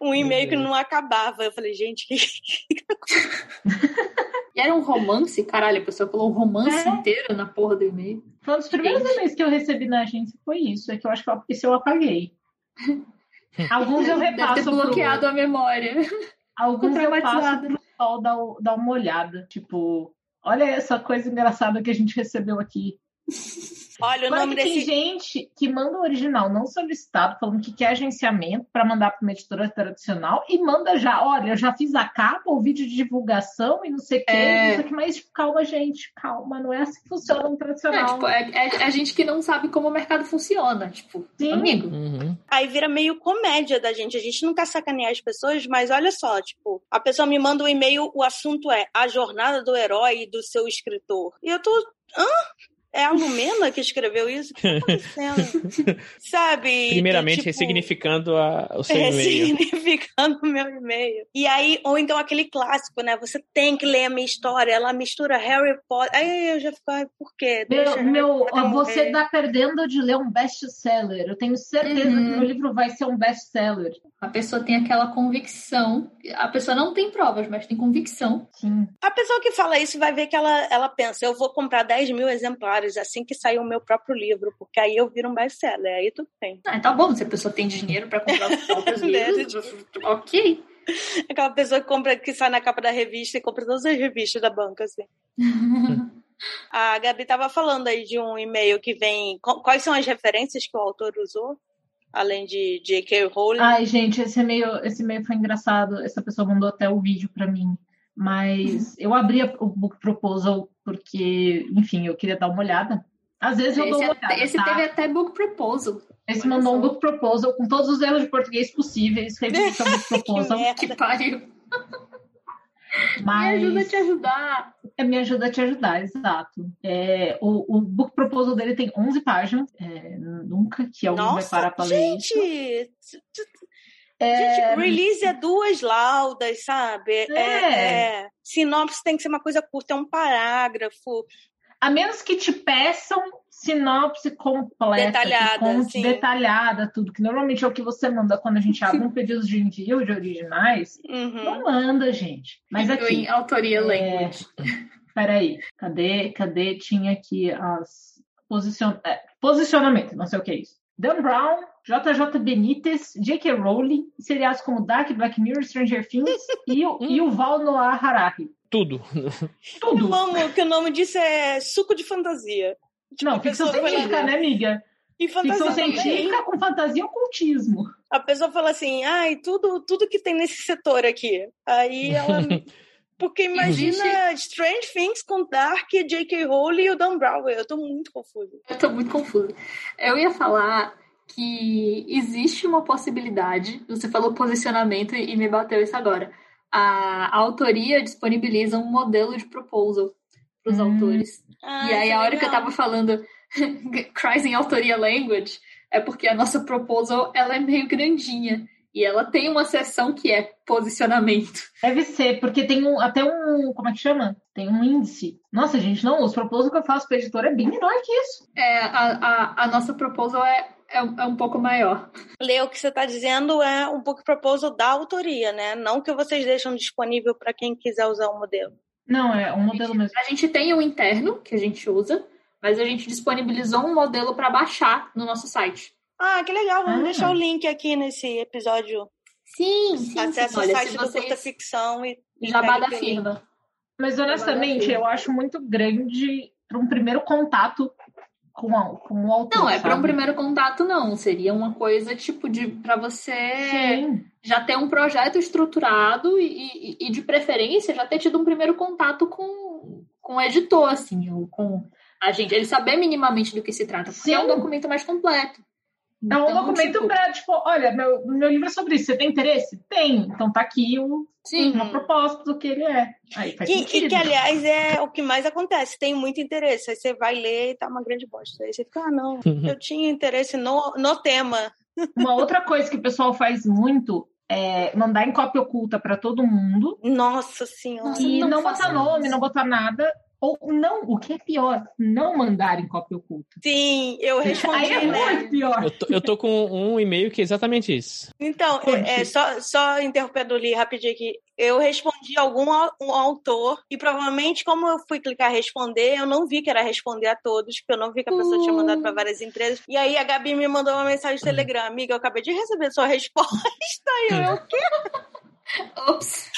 um e-mail que não acabava. Eu falei, gente, que. e era um romance, caralho, a pessoa falou um romance é. inteiro na porra do e-mail. Foi um dos primeiros e-mails que eu recebi na agência, foi isso. É que eu acho que eu, esse eu apaguei. Alguns eu repasso. Deve ter bloqueado pro... a memória. Alguns eu passo pro sol dar, dar uma olhada. Tipo, olha essa coisa engraçada que a gente recebeu aqui. Olha, o Mas nome tem gente que manda o original não solicitado, falando que quer agenciamento para mandar para uma editora tradicional e manda já, olha, eu já fiz a capa, o vídeo de divulgação e não sei o que, é... mas calma, gente, calma, não é assim que funciona no tradicional. É, tipo, é, é, é a gente que não sabe como o mercado funciona, tipo, Sim. amigo. Uhum. Aí vira meio comédia da gente, a gente não quer sacanear as pessoas, mas olha só, tipo, a pessoa me manda um e-mail, o assunto é a jornada do herói e do seu escritor. E eu tô, hã? É a Lumena que escreveu isso? O que tá acontecendo? Sabe? Primeiramente, tipo, ressignificando a, o seu e-mail. Ressignificando o meu e-mail. E aí, ou então aquele clássico, né? Você tem que ler a minha história. Ela mistura Harry Potter. Aí eu já fico, ai, por quê? Deixa meu, meu você tá perdendo de ler um best-seller. Eu tenho certeza uhum. que o livro vai ser um best-seller. A pessoa tem aquela convicção. A pessoa não tem provas, mas tem convicção. Sim. A pessoa que fala isso vai ver que ela, ela pensa, eu vou comprar 10 mil exemplares assim que sair o meu próprio livro, porque aí eu viro um best-seller, aí tudo bem. Ah, tá bom, se a pessoa tem dinheiro para comprar os próprios livros, ok. Aquela pessoa que compra, que sai na capa da revista e compra todas as revistas da banca, assim. a Gabi estava falando aí de um e-mail que vem. Quais são as referências que o autor usou? Além de J.K. Rowling. Ai, gente, esse e-mail, esse e-mail foi engraçado. Essa pessoa mandou até o vídeo para mim. Mas eu abri o book proposal porque, enfim, eu queria dar uma olhada. Às vezes eu esse, dou uma olhada. Esse tá? teve até book proposal. Esse Olha mandou só. um book proposal com todos os erros de português possíveis. Revista book proposal. que, que pariu. Mas... Me ajuda a te ajudar. É, me ajuda a te ajudar, exato. É, o, o book proposal dele tem 11 páginas. É, nunca que alguém Nossa, vai parar para ler isso. É... Gente, release é duas laudas, sabe? É. É, é... Sinopse tem que ser uma coisa curta, é um parágrafo. A menos que te peçam sinopse completa, detalhada, detalhada, tudo, que normalmente é o que você manda quando a gente abre um pedido de envio de originais. Uhum. Não manda, gente. Mas aqui. Em autoria é... language. Peraí, cadê? Cadê? Tinha aqui as posicion... É, posicionamento, não sei o que é isso. Dan Brown, JJ Benítez, J.K. Rowling, seriados como Dark, Black Mirror, Stranger Things e, o, e o Val Noah Harari. Tudo. Tudo. Eu amo que o nome disso é suco de fantasia. Tipo, não, ficção científica, né, amiga? E fantasia ficção científica com fantasia e ocultismo. A pessoa fala assim, ai, tudo, tudo que tem nesse setor aqui. Aí ela... Porque imagina Strange Things com Dark, J.K. Rowling e o Dan Brown. Eu tô muito confusa. Eu tô muito confusa. Eu ia falar que existe uma possibilidade, você falou posicionamento e me bateu isso agora. A, a autoria disponibiliza um modelo de proposal para os hum. autores. Ah, e aí, a hora legal. que eu tava falando Cries em autoria language, é porque a nossa proposal ela é meio grandinha. E ela tem uma seção que é posicionamento. Deve ser, porque tem um, até um. Como é que chama? Tem um índice. Nossa, gente, não, os proposals que eu faço para editor é bem menor que isso. É, a, a, a nossa proposal é, é, é, um pouco maior. Lê, o que você está dizendo é um pouco proposal da autoria, né? Não que vocês deixam disponível para quem quiser usar o modelo. Não, é um modelo mesmo. A gente tem o interno que a gente usa, mas a gente disponibilizou um modelo para baixar no nosso site. Ah, que legal. Vamos ah. deixar o link aqui nesse episódio. Sim, sim. Acesse o site do Curta Ficção e. Jabá da firma. Mas honestamente, eu acho muito grande para um primeiro contato com, a, com o autor. Não, é para um primeiro contato, não. Seria uma coisa tipo de para você Sim. já ter um projeto estruturado e, e, e, de preferência já ter tido um primeiro contato com, com o editor, assim, ou com a gente. Ele saber minimamente do que se trata, porque Sim. é um documento mais completo. É um então, documento tipo... para, tipo, olha, meu, meu livro é sobre isso. Você tem interesse? Tem. Então tá aqui o, Sim. uma proposta do que ele é. Aí faz e, e que, aliás, é o que mais acontece. Tem muito interesse. Aí você vai ler e tá uma grande bosta. Aí você fica, ah, não, eu tinha interesse no, no tema. Uma outra coisa que o pessoal faz muito é mandar em cópia oculta para todo mundo. Nossa senhora. E não, não botar nome, isso. não botar nada. Ou não, o que é pior, não mandar em cópia oculta. Sim, eu respondi. Aí é né? muito pior. Eu tô, eu tô, com um e-mail que é exatamente isso. Então, é, é, só, só interrompendo ali rapidinho aqui. Eu respondi a algum um autor e provavelmente, como eu fui clicar responder, eu não vi que era responder a todos, porque eu não vi que a pessoa uh. tinha mandado para várias empresas. E aí a Gabi me mandou uma mensagem no Telegram: Amiga, eu acabei de receber sua resposta. E eu, o quê? Ops.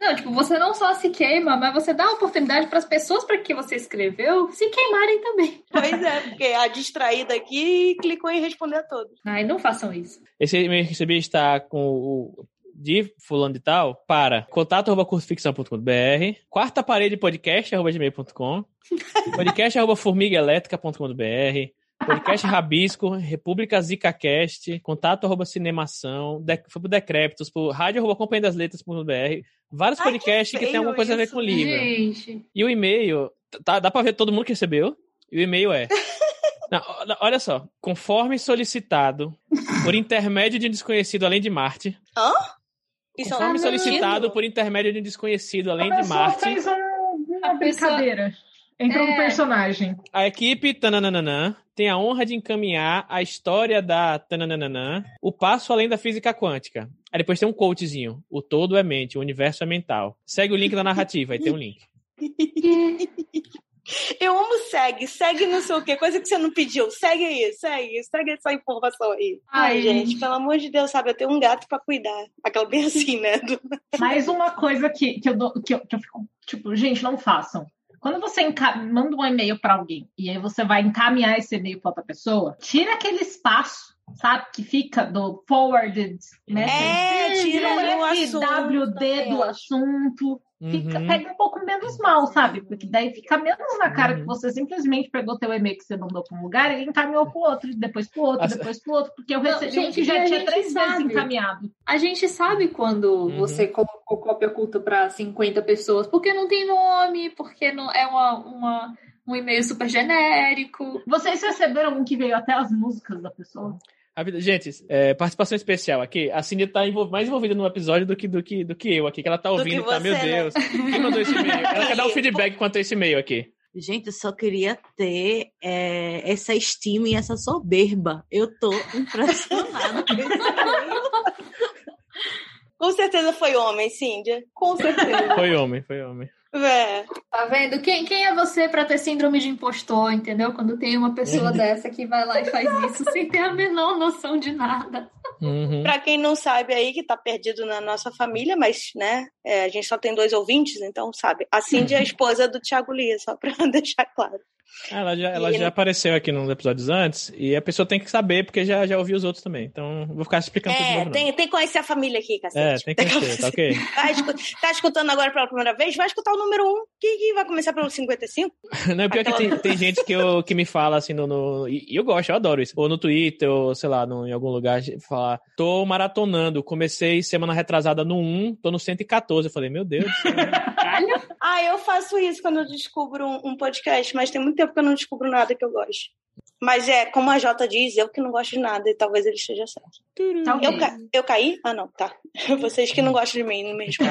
Não, tipo, você não só se queima, mas você dá a oportunidade para as pessoas para que você escreveu se queimarem também. Pois é, porque a distraída aqui clicou em responder a todos. Ai, não façam isso. Esse e-mail que recebi está com o de fulano de tal para contato arroba cursoficção.com.br, quarta parede podcast arroba gmail.com, podcast arroba formigaelétrica.com.br, Podcast Rabisco, República ZicaCast, contato arroba cinemação, de, foi pro Decrépitos, pro rádio arroba companhia das letras.br, vários podcasts que, que tem alguma coisa isso, a ver com o livro. Gente. E o e-mail, tá, dá pra ver todo mundo que recebeu? E o e-mail é. Não, olha só. Conforme solicitado por intermédio de um desconhecido além de Marte. Hã? Isso conforme é solicitado por intermédio de um desconhecido além de Marte. Fez um, uma brincadeira. Entrou é... um personagem. A equipe tananana, tem a honra de encaminhar a história da tananana, o passo além da física quântica. Aí depois tem um quotezinho. O todo é mente, o universo é mental. Segue o link da narrativa, aí tem um link. Eu amo segue, segue não sei o que, coisa que você não pediu. Segue aí, segue, segue essa informação aí. Ai, Ai gente, pelo amor de Deus, sabe? Eu tenho um gato pra cuidar. Aquela bem assim, né? Mais uma coisa que, que, eu, que, eu, que eu fico, tipo, gente, não façam. Quando você manda um e-mail para alguém e aí você vai encaminhar esse e-mail para outra pessoa, tira aquele espaço sabe? Que fica do forwarded message. É, tira o FWD do assunto. Fica, uhum. Pega um pouco menos mal, sabe? Porque daí fica menos na cara uhum. que você simplesmente pegou teu e-mail que você mandou para um lugar e encaminhou para o outro, depois para o outro, As... depois para o outro, porque eu recebi Não, gente, que já tinha três sabe. vezes encaminhado. A gente sabe quando uhum. você colocou cópia oculta para 50 pessoas, porque não tem nome, porque não é uma, uma um e-mail super genérico. Vocês receberam um que veio até as músicas da pessoa? Vida... Gente, é, participação especial aqui. A Cindy tá envol... mais envolvida no episódio do que, do, que, do que eu aqui, que ela tá ouvindo, tá? Meu né? Deus. Quem mandou esse e-mail? Ela quer dar um feedback quanto a esse e-mail aqui. Gente, eu só queria ter é, essa estima e essa soberba. Eu tô impressionada com esse e-mail. Com certeza foi homem, Cíndia. Com certeza. Foi homem, foi homem. É. Tá vendo? Quem, quem é você para ter síndrome de impostor, entendeu? Quando tem uma pessoa dessa que vai lá e faz isso sem ter a menor noção de nada. Uhum. Para quem não sabe aí, que tá perdido na nossa família, mas, né, é, a gente só tem dois ouvintes, então sabe. A Cindy é a esposa do Thiago Lia, só pra deixar claro. Ela já, ela já apareceu aqui nos episódios antes e a pessoa tem que saber, porque já, já ouviu os outros também. Então, vou ficar explicando é, tudo novo, tem, tem que conhecer a família aqui, cacete. É, tem que conhecer, tá ok? Tá, tá, escutando agora pela primeira vez? Vai escutar o número 1, que, que vai começar pelo 55. Não, é pior Aquela... que tem, tem gente que, eu, que me fala assim no, no, E eu gosto, eu adoro isso. Ou no Twitter, ou sei lá, no, em algum lugar, falar: tô maratonando, comecei semana retrasada no 1, tô no 114. Eu falei, meu Deus. ah, eu faço isso quando eu descubro um, um podcast, mas tem muito tempo que eu não descubro nada que eu gosto. Mas é, como a Jota diz, eu que não gosto de nada e talvez ele esteja certo. Eu, ca... eu caí? Ah, não, tá. Vocês que não gostam de mim, não mesmo.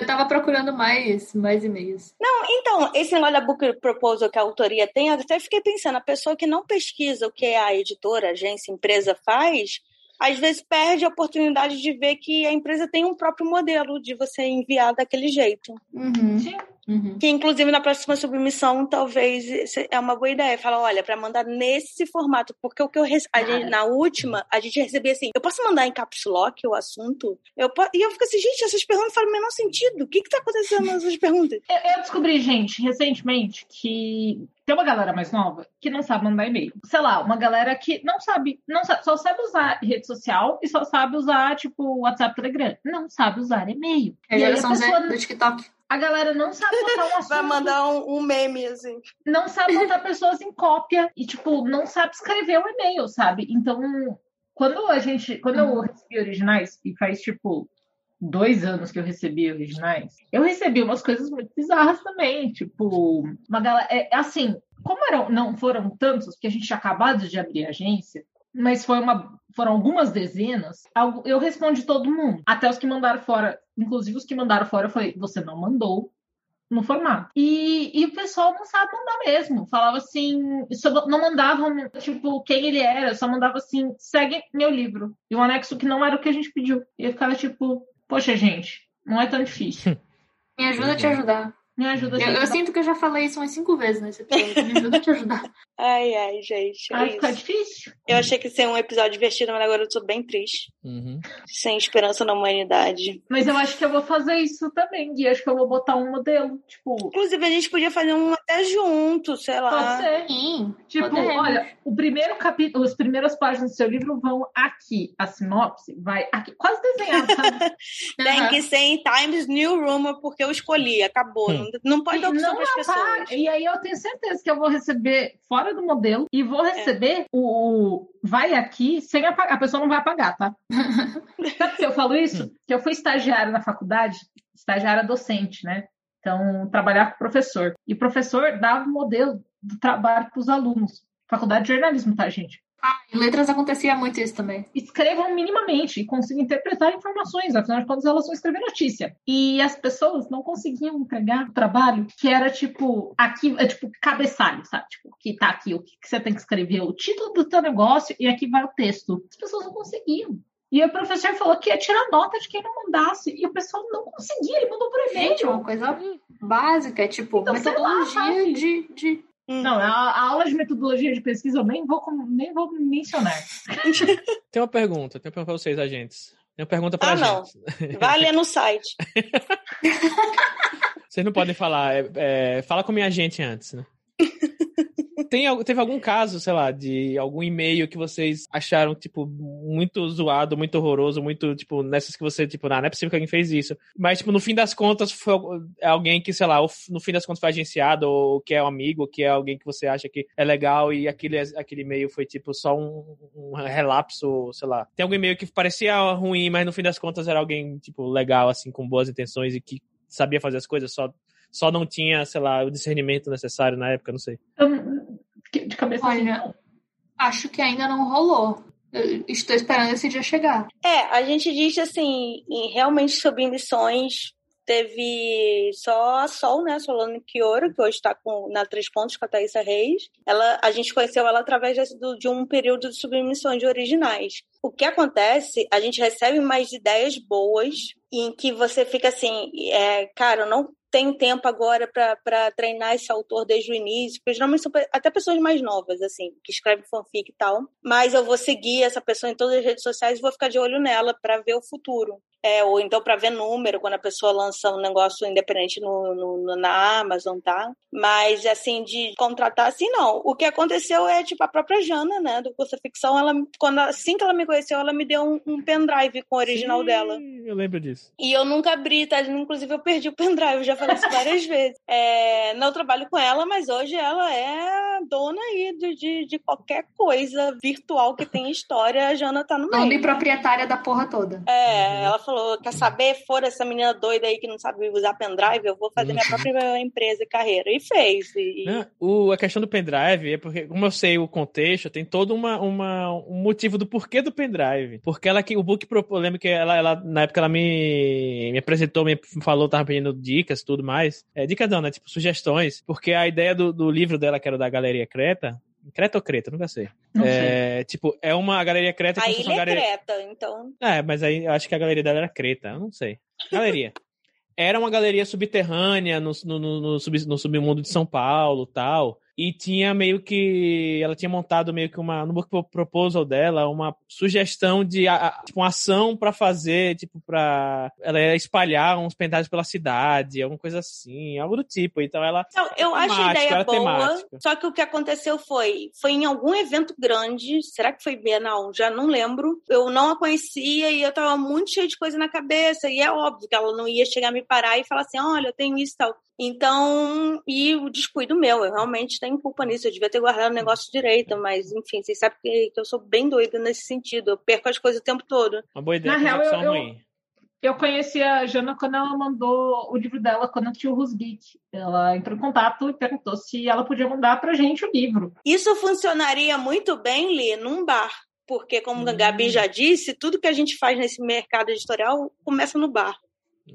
Eu tava procurando mais, mais e-mails. Não, então, esse negócio da book proposal que a autoria tem, eu até fiquei pensando, a pessoa que não pesquisa o que a editora, agência, empresa faz, às vezes perde a oportunidade de ver que a empresa tem um próprio modelo de você enviar daquele jeito. Uhum. Sim. Uhum. Que, inclusive, na próxima submissão, talvez é uma boa ideia. Fala, olha, para mandar nesse formato, porque o que eu rece... gente, na última, a gente recebia assim: eu posso mandar em caps lock o assunto? Eu po... E eu fico assim, gente, essas perguntas fazem o menor sentido. O que que tá acontecendo nessas perguntas? Eu, eu descobri, gente, recentemente, que tem uma galera mais nova que não sabe mandar e-mail. Sei lá, uma galera que não sabe, não sabe, só sabe usar rede social e só sabe usar, tipo, WhatsApp, Telegram. Não sabe usar e-mail. É a geração pessoa... do TikTok a galera não sabe botar um assunto. Vai mandar um, um, meme, assim. Não sabe botar pessoas em cópia e, tipo, não sabe escrever um e-mail, sabe? Então, quando a gente. Quando eu recebi originais, e faz, tipo, dois anos que eu recebi originais, eu recebi umas coisas muito bizarras também. Tipo, uma galera. É, assim, como eram, não foram tantos, porque a gente tinha acabado de abrir a agência, mas foi uma, foram algumas dezenas, eu respondi todo mundo, até os que mandaram fora, inclusive os que mandaram fora, falei, você não mandou no formato. E, e o pessoal não sabe mandar mesmo. Falava assim, não mandavam, tipo, quem ele era, só mandava assim, segue meu livro. E um anexo que não era o que a gente pediu. E eu ficava tipo, poxa, gente, não é tão difícil. Me ajuda a te ajudar. Me ajuda eu, eu, sinto que eu já falei isso umas cinco vezes nesse episódio. Me ajuda a te ajudar. Ai, ai, gente. É ai, fica difícil. Eu achei que ia ser um episódio divertido, mas agora eu tô bem triste. Uhum. Sem esperança na humanidade. Mas eu acho que eu vou fazer isso também, Gui. Acho que eu vou botar um modelo. Tipo. Inclusive, a gente podia fazer um até junto, sei lá. Pode ser. Sim. Tipo, podemos. olha, o primeiro capítulo, as primeiras páginas do seu livro vão aqui. A sinopse vai aqui. Quase desenhado, sabe? Tem que ser em Times New Roman, porque eu escolhi. Acabou. Hum. Não, não pode dar opção para as pessoas. E aí eu tenho certeza que eu vou receber fora do modelo e vou receber é. o, o, vai aqui sem apagar. A pessoa não vai apagar, tá? Sabe que eu falo isso? Que eu fui estagiária na faculdade, estagiária docente, né? Então, trabalhar com professor. E o professor dava o modelo do trabalho para os alunos. Faculdade de jornalismo, tá, gente? Ah, em letras acontecia muito isso também. Escrevam minimamente e consigam interpretar informações, afinal de contas elas vão escrever notícia. E as pessoas não conseguiam entregar o trabalho que era tipo, aqui, é tipo cabeçalho, sabe? Tipo, que tá aqui, o que, que você tem que escrever, o título do teu negócio e aqui vai o texto. As pessoas não conseguiam. E o professor falou que ia tirar nota de quem não mandasse. E o pessoal não conseguia, ele mandou por e-mail. Gente, uma coisa básica, tipo, então, metodologia lá, de, de. Não, a, a, aula de metodologia de pesquisa eu nem vou, nem vou mencionar. tem uma pergunta, tem uma pergunta para vocês, agentes. Tem uma pergunta para ah, gente. não. Vai ler no site. vocês não podem falar. É, é, fala com a minha agente antes, né? tem, teve algum caso, sei lá, de algum e-mail que vocês acharam, tipo, muito zoado, muito horroroso, muito, tipo, nessas que você, tipo, não, não é possível que alguém fez isso. Mas, tipo, no fim das contas, foi alguém que, sei lá, no fim das contas foi agenciado, ou que é um amigo, ou que é alguém que você acha que é legal, e aquele, aquele e-mail foi, tipo, só um, um relapso, sei lá. Tem algum e-mail que parecia ruim, mas no fim das contas era alguém, tipo, legal, assim, com boas intenções e que sabia fazer as coisas, só só não tinha, sei lá, o discernimento necessário na época, não sei. De cabeça Olha, assim, acho que ainda não rolou. Eu estou esperando esse dia chegar. É, a gente diz assim, em realmente submissões teve só a Sol, né? Solano Kioro, que hoje está na Três Pontos com a Thaisa Reis. Ela, a gente conheceu ela através de, de um período de submissão de originais. O que acontece, a gente recebe mais ideias boas em que você fica assim, é, cara, eu não tenho tempo agora para treinar esse autor desde o início, porque geralmente são até pessoas mais novas, assim, que escrevem fanfic e tal. Mas eu vou seguir essa pessoa em todas as redes sociais e vou ficar de olho nela para ver o futuro. É, ou então para ver número, quando a pessoa lança um negócio independente no, no, na Amazon, tá? Mas, assim, de contratar, assim, não. O que aconteceu é, tipo, a própria Jana, né, do curso ficção, ela, quando, assim que ela me conheceu, ela me deu um, um pendrive com o original Sim, dela. Eu lembro disso. E eu nunca abri, tá? Inclusive, eu perdi o pendrive, já falei isso várias vezes. É, não trabalho com ela, mas hoje ela é dona aí de, de, de qualquer coisa virtual que tem história, a Jana tá no meio. Dona e proprietária da porra toda. É, ela falou: quer saber? For essa menina doida aí que não sabe usar pendrive, eu vou fazer minha uhum. própria empresa e carreira. E fez. E... Não, o, a questão do pendrive é porque, como eu sei o contexto, tem todo uma, uma, um motivo do porquê do pendrive. Porque ela que o book eu lembro que ela, ela, na época ela me, me apresentou, me falou, tava pedindo dicas tudo mais. É, dicas não, né? Tipo, sugestões. Porque a ideia do, do livro dela, que era da Galeria Creta, Creta ou Creta? Nunca sei. Não é, sei. Tipo, é uma galeria Creta. A ilha é galeria... Creta, então... É, mas aí eu acho que a galeria dela era Creta, eu não sei. Galeria. era uma galeria subterrânea no, no, no, no, sub, no submundo de São Paulo tal e tinha meio que ela tinha montado meio que uma no book proposal dela uma sugestão de a, tipo, uma ação para fazer tipo para ela espalhar uns pendrives pela cidade alguma coisa assim algo do tipo. Então ela não, eu acho a ideia boa temática. só que o que aconteceu foi foi em algum evento grande será que foi Bienal? Já não lembro. Eu não a conhecia e eu tava muito cheia de coisa na cabeça e é óbvio que ela não ia chegar a me parar e falar assim olha eu tenho isso e tal. Então, e o descuido meu, eu realmente tenho culpa nisso, eu devia ter guardado o negócio direito, mas enfim, vocês sabem que, que eu sou bem doida nesse sentido, eu perco as coisas o tempo todo. Uma boa ideia, Na real, eu, eu, eu conheci a Jana quando ela mandou o livro dela, quando tinha o Rusgeek. Ela entrou em contato e perguntou se ela podia mandar pra gente o livro. Isso funcionaria muito bem, Li, num bar. Porque, como hum. a Gabi já disse, tudo que a gente faz nesse mercado editorial começa no bar.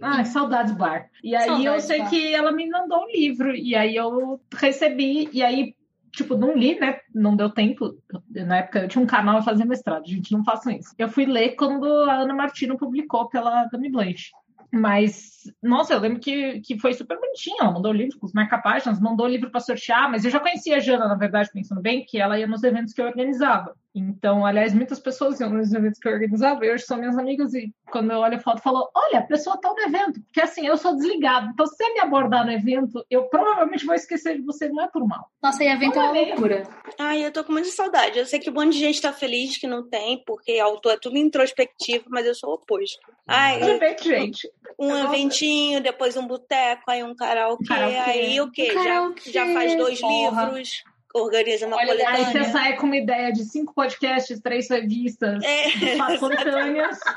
Ah, saudades bar. E aí saudades eu sei bar. que ela me mandou um livro, e aí eu recebi, e aí, tipo, não li, né? Não deu tempo. Na época eu tinha um canal a fazer mestrado, gente, não façam isso. Eu fui ler quando a Ana Martino publicou pela Dami Blanche. Mas, nossa, eu lembro que, que foi super bonitinho. Ela mandou livro com os marca-páginas, mandou livro para sortear, mas eu já conhecia a Jana, na verdade, pensando bem, que ela ia nos eventos que eu organizava. Então, aliás, muitas pessoas iam nos eventos que eu organizava, e hoje são minhas amigas, e quando eu olho a foto, falo: Olha, a pessoa tá no evento. Porque assim, eu sou desligado. Então, se você me abordar no evento, eu provavelmente vou esquecer de você, não é por mal. Nossa, e evento é uma loucura. Ai, eu tô com muita saudade. Eu sei que um monte de gente tá feliz que não tem, porque autor é tudo introspectivo, mas eu sou o oposto. Ai, Perfeito, gente. Um Nossa. eventinho, depois um boteco, aí um karaokê, karaokê. aí o quê? Já, já faz dois Porra. livros organiza uma Olha, coletânea. Aí você sai com uma ideia de cinco podcasts, três revistas, é, coletâneas.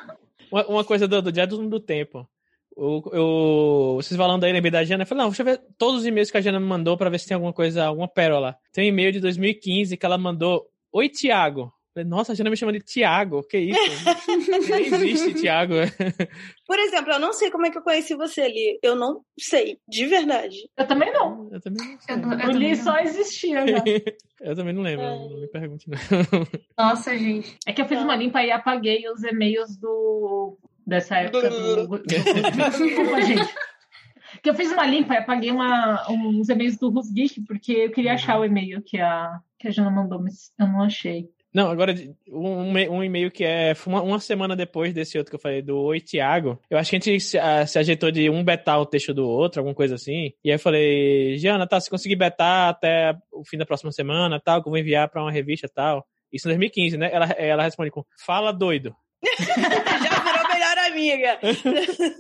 Uma, uma coisa do, do dia do, do tempo. Eu, eu, vocês falando aí, lembrei da Jana, eu falei, não, deixa eu ver todos os e-mails que a Jana me mandou para ver se tem alguma coisa, alguma pérola. Tem um e-mail de 2015 que ela mandou, Oi, Tiago. Falei, nossa, a Jana me chama de Tiago, que isso? Nem existe Tiago. Por exemplo, eu não sei como é que eu conheci você ali. Eu não sei, de verdade. Eu também não. Eu também não sei. Eu, eu, eu li só existia já. eu também não lembro, é. não me pergunte não. Nossa, gente. É que eu fiz uma limpa e apaguei os e-mails do... dessa época do... Desculpa, gente que eu fiz uma limpa e apaguei uma, uns e-mails do Rusgeek, porque eu queria achar o e-mail que a, que a Jana mandou, mas eu não achei. Não, agora um, um e-mail que é uma, uma, semana depois desse outro que eu falei, do Oi Tiago. Eu acho que a gente se, a, se, ajeitou de um betar o texto do outro, alguma coisa assim. E aí eu falei, Giana, tá, se conseguir betar até o fim da próxima semana, tal, que eu vou enviar para uma revista tal. Isso em 2015, né? Ela, ela responde com, fala doido. Já virou melhor amiga.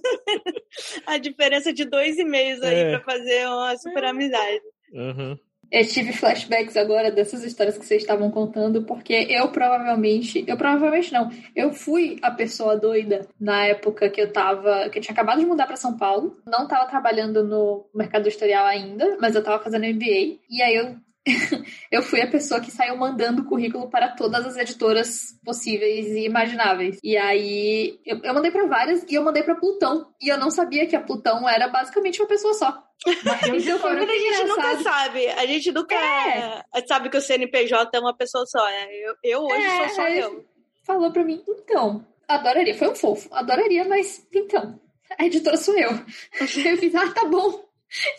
a diferença de dois e-mails aí é. para fazer uma super amizade. Uhum. Eu tive flashbacks agora dessas histórias que vocês estavam contando, porque eu provavelmente, eu provavelmente não, eu fui a pessoa doida na época que eu tava, que eu tinha acabado de mudar para São Paulo, não tava trabalhando no mercado editorial ainda, mas eu tava fazendo MBA, e aí eu eu fui a pessoa que saiu mandando currículo para todas as editoras possíveis e imagináveis. E aí eu, eu mandei para várias e eu mandei para Plutão. E eu não sabia que a Plutão era basicamente uma pessoa só. Mas eu a gente nunca sabe. A gente nunca é. sabe que o CNPJ é uma pessoa só. Né? Eu, eu hoje é, sou só eu. Falou para mim, então, adoraria. Foi um fofo. Adoraria, mas então, a editora sou eu. Eu fiz, ah, tá bom.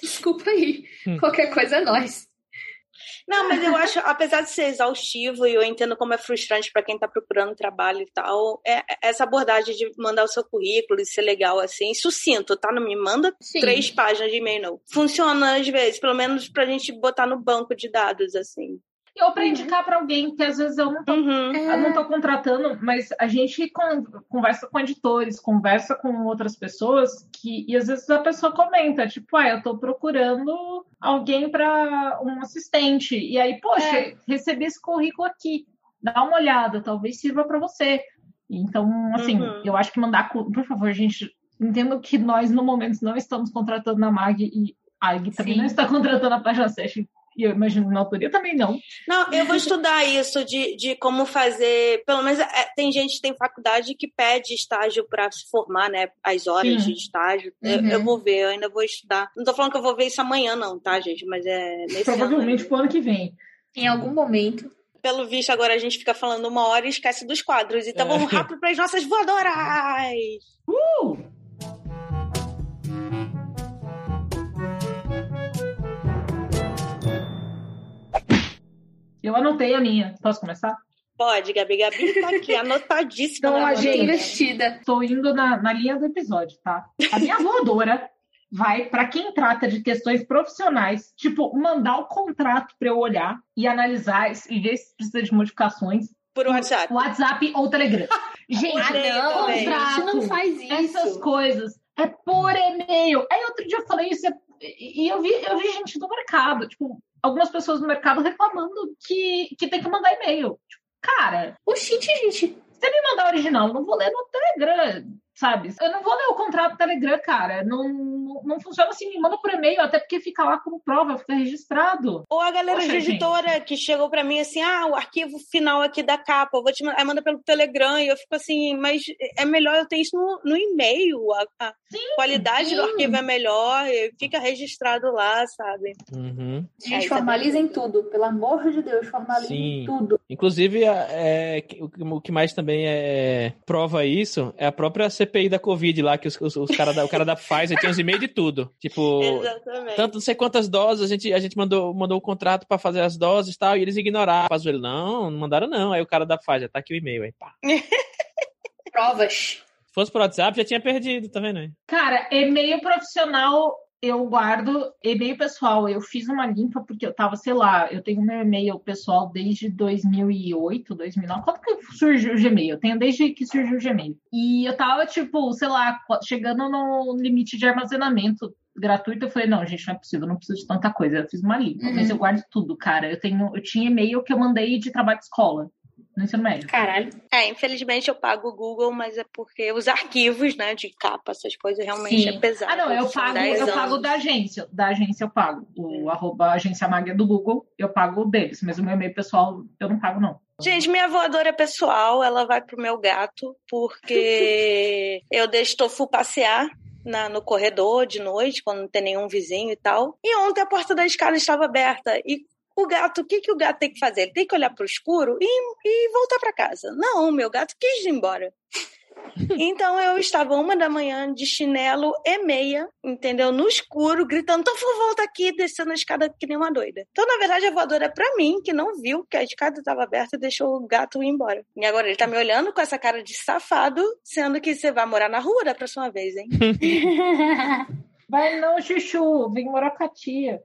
Desculpa aí. Hum. Qualquer coisa é nós. Não, mas eu acho, apesar de ser exaustivo, e eu entendo como é frustrante para quem está procurando trabalho e tal, é, essa abordagem de mandar o seu currículo e ser legal assim, sucinto, tá? Não me manda Sim. três páginas de e-mail, não. Funciona às vezes, pelo menos pra gente botar no banco de dados, assim ou para uhum. indicar para alguém que às vezes eu não tô, uhum. eu não tô contratando, mas a gente conversa com editores, conversa com outras pessoas que e às vezes a pessoa comenta, tipo, ah, eu tô procurando alguém para um assistente. E aí, poxa, é. recebi esse currículo aqui. Dá uma olhada, talvez sirva para você. Então, assim, uhum. eu acho que mandar, por favor, gente, entendo que nós no momento não estamos contratando a Mag e a Ag também Sim. não está contratando a Página 7 e eu imagino na autoria também não. Não, eu vou estudar isso de, de como fazer. Pelo menos é, tem gente tem faculdade que pede estágio para se formar, né? As horas Sim. de estágio. Uhum. Eu, eu, vou ver, eu ainda vou estudar. Não tô falando que eu vou ver isso amanhã, não, tá, gente? Mas é nesse Provavelmente ano, pro ano que vem. Em algum momento. Pelo visto, agora a gente fica falando uma hora e esquece dos quadros. Então é. vamos rápido para as nossas voadoras! Uh! Eu anotei a minha. Posso começar? Pode, Gabi. Gabi tá aqui, anotadíssima. Então, a gente investida. Estou indo na, na linha do episódio, tá? A minha voadora vai para quem trata de questões profissionais, tipo, mandar o contrato para eu olhar e analisar e ver se precisa de modificações. Por WhatsApp. WhatsApp ou Telegram. Gente, ah, não, contrato, não faz isso. Essas coisas. É por e-mail. Aí outro dia eu falei isso e eu vi, eu vi gente do mercado, tipo, algumas pessoas no mercado reclamando que, que tem que mandar e-mail. Tipo, cara, o shit, gente. Se ele mandar original, eu não vou ler no Telegram sabe? Eu não vou ler o contrato do Telegram, cara. Não, não, não funciona assim, me manda por e-mail, até porque fica lá como prova, fica registrado. Ou a galera Poxa, de editora gente. que chegou para mim assim, ah, o arquivo final aqui da capa, eu vou te mandar, aí manda pelo Telegram, e eu fico assim, mas é melhor eu ter isso no, no e-mail, a, a sim, qualidade sim. do arquivo é melhor, fica registrado lá, sabe? Uhum. Gente, é, formalizem tudo, pelo amor de Deus, formalizem sim. tudo. Inclusive, é, o que mais também é, prova isso é a própria CPI da Covid lá, que os, os, os cara da, o cara da Pfizer tinha os e-mails tudo. Tipo, Exatamente. tanto não sei quantas doses, a gente, a gente mandou, mandou o contrato para fazer as doses e tal, e eles ignoraram. Ele, não, não mandaram não. Aí o cara da Pfizer, tá aqui o e-mail, aí pá. Provas. Se fosse por WhatsApp, já tinha perdido, tá vendo aí? Cara, e-mail profissional eu guardo e-mail pessoal. Eu fiz uma limpa porque eu tava, sei lá, eu tenho meu e-mail pessoal desde 2008, 2009. Quando que surgiu o Gmail? Eu tenho desde que surgiu o Gmail. E eu tava, tipo, sei lá, chegando no limite de armazenamento gratuito. Eu falei, não, gente, não é possível, não preciso de tanta coisa. Eu fiz uma limpa, uhum. mas eu guardo tudo, cara. Eu tenho, eu tinha e-mail que eu mandei de trabalho de escola no ensino médio. Caralho. É, infelizmente eu pago o Google, mas é porque os arquivos, né, de capa, essas coisas realmente Sim. é pesado. Ah, não, eu pago, eu pago da agência. Da agência eu pago. O arroba agência magia do Google, eu pago deles, mas o meu e-mail pessoal eu não pago, não. Gente, minha voadora pessoal, ela vai pro meu gato, porque eu deixo Tofu passear na, no corredor de noite, quando não tem nenhum vizinho e tal. E ontem a porta da escada estava aberta. E o gato, o que, que o gato tem que fazer? Ele tem que olhar para o escuro e, e voltar para casa. Não, o meu gato quis ir embora. Então eu estava uma da manhã de chinelo e meia, entendeu? No escuro, gritando, Tofu, volta aqui, descendo a escada que nem uma doida. Então, na verdade, a voadora é pra mim, que não viu que a escada estava aberta e deixou o gato ir embora. E agora ele tá me olhando com essa cara de safado, sendo que você vai morar na rua da próxima vez, hein? vai não, Chuchu, vem morar com a tia.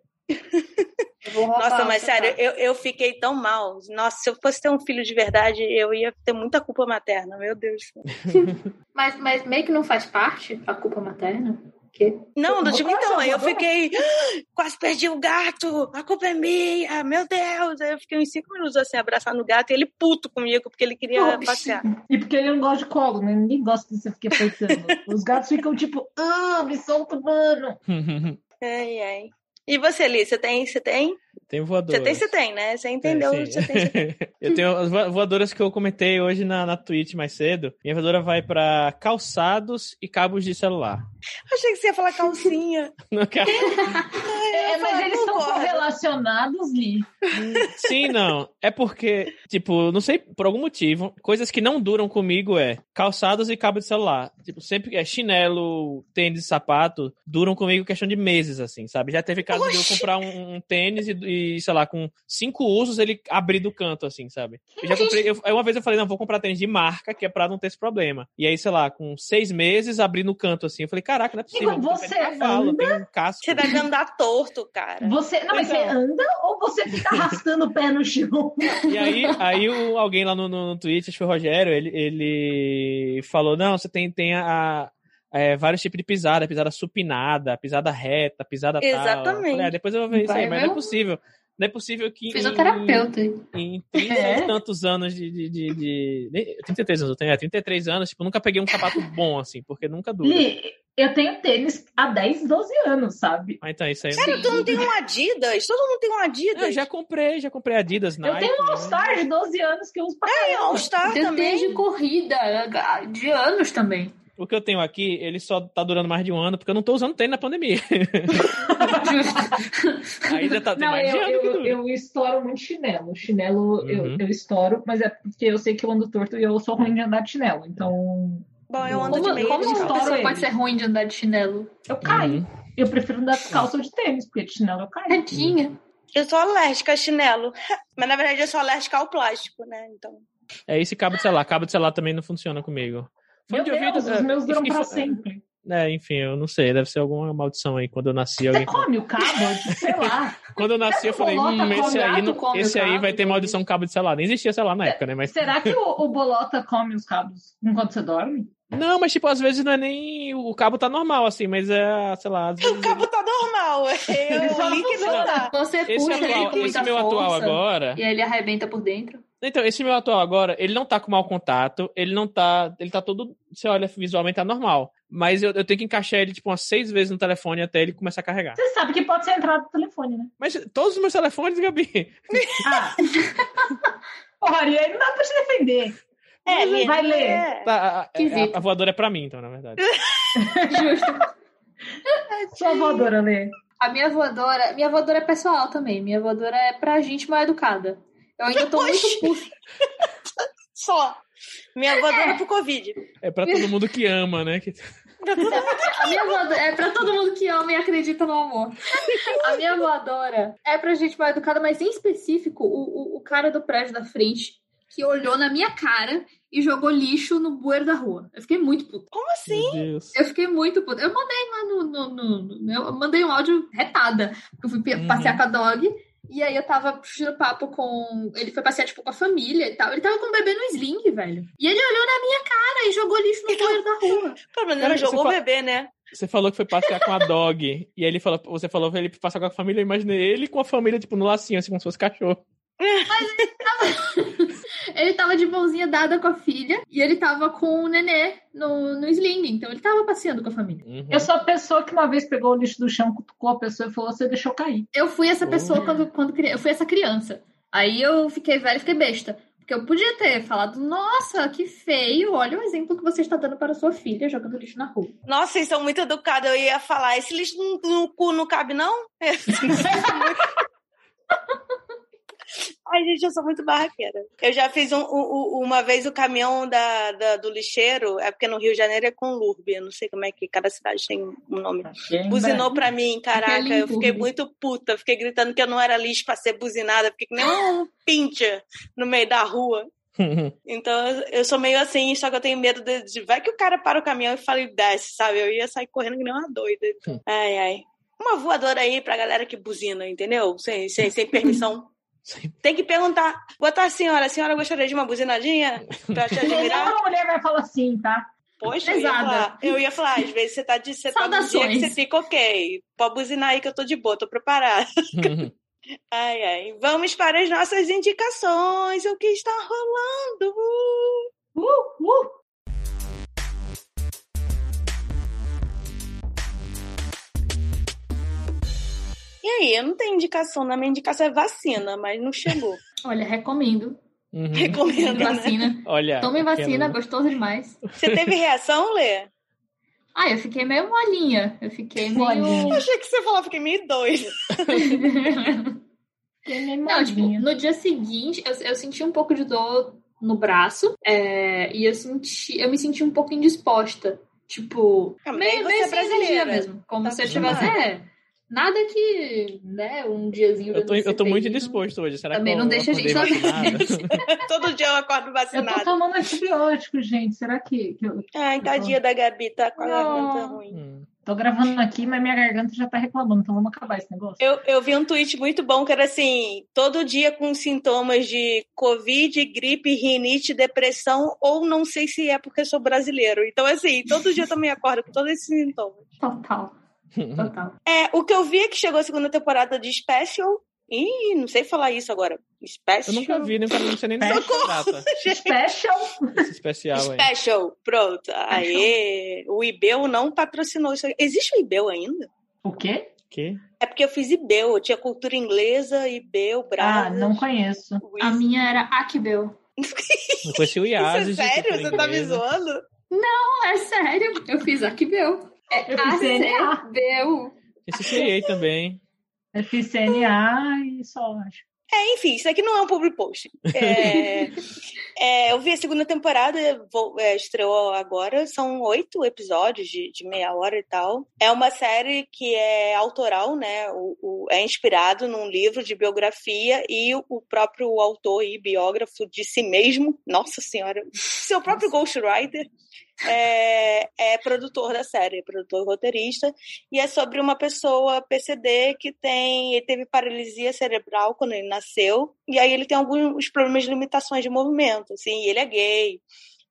Nossa, mas sério, eu, eu fiquei tão mal. Nossa, se eu fosse ter um filho de verdade, eu ia ter muita culpa materna, meu Deus. mas, mas meio que não faz parte a culpa materna? Que? Não, do tipo, então, aí eu fiquei, ah, quase perdi o gato, a culpa é minha, meu Deus. Aí eu fiquei uns cinco minutos assim, abraçando o gato, e ele puto comigo, porque ele queria passear. E porque ele não gosta de colo, né? Ninguém gosta de você ficar apertando. Os gatos ficam tipo, ah, me solta, mano. ai, ai. E você, Li, você tem? Você tem? Tem voadoras. Você tem, você tem, né? Você entendeu? É, você tem, você tem. eu tenho as voadoras que eu comentei hoje na, na Twitch mais cedo. Minha voadora vai para calçados e cabos de celular. Achei que você ia falar calcinha. Não quero. é, mas eles estão correlacionados, Li. Sim, não. É porque, tipo, não sei, por algum motivo, coisas que não duram comigo é calçados e cabo de celular. Tipo, sempre é chinelo, tênis, sapato, duram comigo questão de meses, assim, sabe? Já teve caso Oxi. de eu comprar um, um tênis e, e sei lá, com cinco usos, ele abrir do canto, assim, sabe? Eu já comprei. Eu, uma vez eu falei, não, vou comprar tênis de marca, que é pra não ter esse problema. E aí, sei lá, com seis meses, abri no canto, assim. Eu falei, caraca, não é possível. Você cavalo, anda... um casco. Você deve andar torto, cara. Você, não, mas você então. anda ou você fica arrastando o pé no chão? E aí, aí o, alguém lá no, no, no Twitch, acho que foi o Rogério, ele, ele falou, não, você tem, tem a é, vários tipos de pisada, pisada supinada, pisada reta, pisada Exatamente. tal. Falei, ah, depois eu vou ver isso aí, mas não é possível. Não é possível que. Fisioterapeuta. Em, em 30 é. e tantos anos de, de, de, de, 33 anos, eu tenho, é, 33 anos, tipo, nunca peguei um sapato bom, assim, porque nunca dura. eu tenho tênis há 10, 12 anos, sabe? Ah, então isso aí. Sério, tu não tem um Adidas? Todo mundo tem um Adidas. Eu já comprei, já comprei Adidas, Nike. Eu tenho um All-Star de 12 anos que eu uso pra É, All-Star também. de corrida, de anos também. O que eu tenho aqui, ele só tá durando mais de um ano, porque eu não tô usando tênis na pandemia. Ainda tá não, mais eu, de ano eu, eu estouro muito chinelo. Chinelo uhum. eu, eu estouro, mas é porque eu sei que eu ando torto e eu sou ruim de andar de chinelo. Então. Bom, eu ando como, de meia. Como uma pessoa pode ser ruim de andar de chinelo? Eu caio. Uhum. Eu prefiro andar descalço ou de tênis, porque de chinelo eu caio. Tadinha. Eu sou alérgica a chinelo. Mas na verdade eu sou alérgica ao plástico, né? Então. É esse cabo de celular. Cabo de celular também não funciona comigo. Meu de ouvido, Deus, os é, meus duram pra sempre. É, enfim, eu não sei, deve ser alguma maldição aí. Quando eu nasci, alguém. Você come o cabo? Sei lá. Quando eu nasci, eu falei, hum, esse aí, não, esse aí vai ter maldição cabo de celular. Nem existia celular na época, né? Mas... Será que o, o bolota come os cabos enquanto você dorme? Não, mas tipo, às vezes não é nem. O cabo tá normal, assim, mas é, sei lá. Vezes... O cabo tá normal. Eu li que não tá. Você esse puxa atual, ele esse meu atual agora. E ele arrebenta por dentro. Então, esse meu atual agora, ele não tá com mau contato, ele não tá. Ele tá todo. Você olha visualmente, tá normal. Mas eu, eu tenho que encaixar ele, tipo, umas seis vezes no telefone até ele começar a carregar. Você sabe que pode ser entrada do telefone, né? Mas todos os meus telefones, Gabi. Ah. Porra, aí não dá pra te defender. É, vai ler. É. Tá, a, a, a, voadora é pra mim, então, na verdade. Justo. Sua voadora, Lê. A minha voadora, minha voadora é pessoal também. Minha voadora é pra gente mal educada. Eu ainda tô muito puta. Só. Minha voadora é pro Covid. É pra todo mundo que ama, né? A minha voadora é pra todo mundo que ama e acredita no amor. A minha voadora é pra gente mal educada, mas em específico, o, o, o cara do prédio da frente que olhou na minha cara e jogou lixo no bueiro da rua. Eu fiquei muito puta. Como assim? Eu fiquei muito puta. Eu mandei lá no, no, no, no, Eu mandei um áudio retada. Eu fui uhum. passear com a dog e aí eu tava puxando papo com. Ele foi passear, tipo, com a família e tal. Ele tava com um bebê no sling, velho. E ele olhou na minha cara e jogou lixo no banheiro da rua. Pelo menos ele jogou o bebê, né? Você falou que foi passear com a dog. e aí ele falou, você falou pra ele passear com a família. Eu imaginei ele com a família, tipo, no lacinho, assim, como se fosse cachorro. Mas ele tava... ele tava de mãozinha dada com a filha e ele tava com o nenê no, no sling. Então ele tava passeando com a família. Uhum. Eu sou a pessoa que uma vez pegou o lixo do chão, cutucou a pessoa e falou: você deixou cair. Eu fui essa pessoa uhum. quando, quando eu fui essa criança. Aí eu fiquei velha e fiquei besta. Porque eu podia ter falado, nossa, que feio, olha o exemplo que você está dando para sua filha jogando lixo na rua. Nossa, vocês são muito educados. Eu ia falar, esse lixo no, no cu não cabe, não? Ai, gente, eu sou muito barraqueira. Eu já fiz um, um, uma vez o caminhão da, da, do lixeiro, é porque no Rio de Janeiro é com Lurbe, eu não sei como é que cada cidade tem um nome. Buzinou pra mim, caraca, eu fiquei muito puta, fiquei gritando que eu não era lixo pra ser buzinada, fiquei que nem um pincher no meio da rua. então eu sou meio assim, só que eu tenho medo de, de. Vai que o cara para o caminhão e fala e desce, sabe? Eu ia sair correndo que nem uma doida. Ai, ai. Uma voadora aí pra galera que buzina, entendeu? Sem, sem, sem permissão. Tem que perguntar. Boa tarde, senhora. A senhora gostaria de uma buzinadinha pra te admirar? Nenhuma mulher vai falar assim, tá? Poxa, eu ia, falar, eu ia falar, às vezes você tá de você tá dia que você fica ok. Pode buzinar aí que eu tô de boa, tô preparada. ai, ai. Vamos para as nossas indicações. O que está rolando? Uh, uh. E aí, eu não tenho indicação. Na minha indicação é vacina, mas não chegou. Olha, recomendo. Uhum. Recomendo né? vacina. Olha. Tome vacina, gostoso demais. Você teve reação, Lê? Ah, eu fiquei meio molinha. Eu fiquei meio. Eu achei que você falou, fiquei meio doida. Não, tipo, no dia seguinte, eu, eu senti um pouco de dor no braço é, e eu senti, eu me senti um pouco indisposta. Tipo, meio, meio é brasileira mesmo. Como tá se eu tivesse. É, Nada que, né, um diazinho. Eu tô, eu tô muito disposto hoje. Será Também que não deixa a gente Todo dia eu acordo vacinado. Eu tô tomando antibiótico, gente. Será que. que eu, Ai, tadinha da Gabi, tá com a garganta ruim. Hum. Tô gravando aqui, mas minha garganta já tá reclamando, então vamos acabar esse negócio. Eu, eu vi um tweet muito bom que era assim: todo dia com sintomas de Covid, gripe, rinite, depressão, ou não sei se é porque sou brasileiro. Então, assim, todo dia eu também acordo com todos esses sintomas. Total. Total. É, o que eu vi é que chegou a segunda temporada de Special. Ih, não sei falar isso agora. Special. Eu nunca vi, nem não sei nem de que Special. Esse especial aí. Special, pronto. Aê, o IBEU não patrocinou isso. Existe o IBEU ainda? O quê? Que? É porque eu fiz IBEU, eu tinha cultura inglesa, IBEU, Brasa. Ah, não conheço. A minha era Akbeu. Não conheci o. Isso é sério? Você tá me zoando? Não, é sério. Eu fiz Akbeu. FCNA. Deu. Esse CA também. FCNA e só, acho. É, enfim, isso aqui não é um public post. É, é, eu vi a segunda temporada, vou, é, estreou agora, são oito episódios de, de, meia hora e tal. É uma série que é autoral, né? O, o, é inspirado num livro de biografia e o, o, próprio autor e biógrafo de si mesmo, nossa senhora, seu próprio ghostwriter, é, é, produtor da série, é produtor roteirista, e é sobre uma pessoa PCD que tem, ele teve paralisia cerebral quando ele nasceu, e aí ele tem alguns problemas de limitações de movimento, assim, e ele é gay,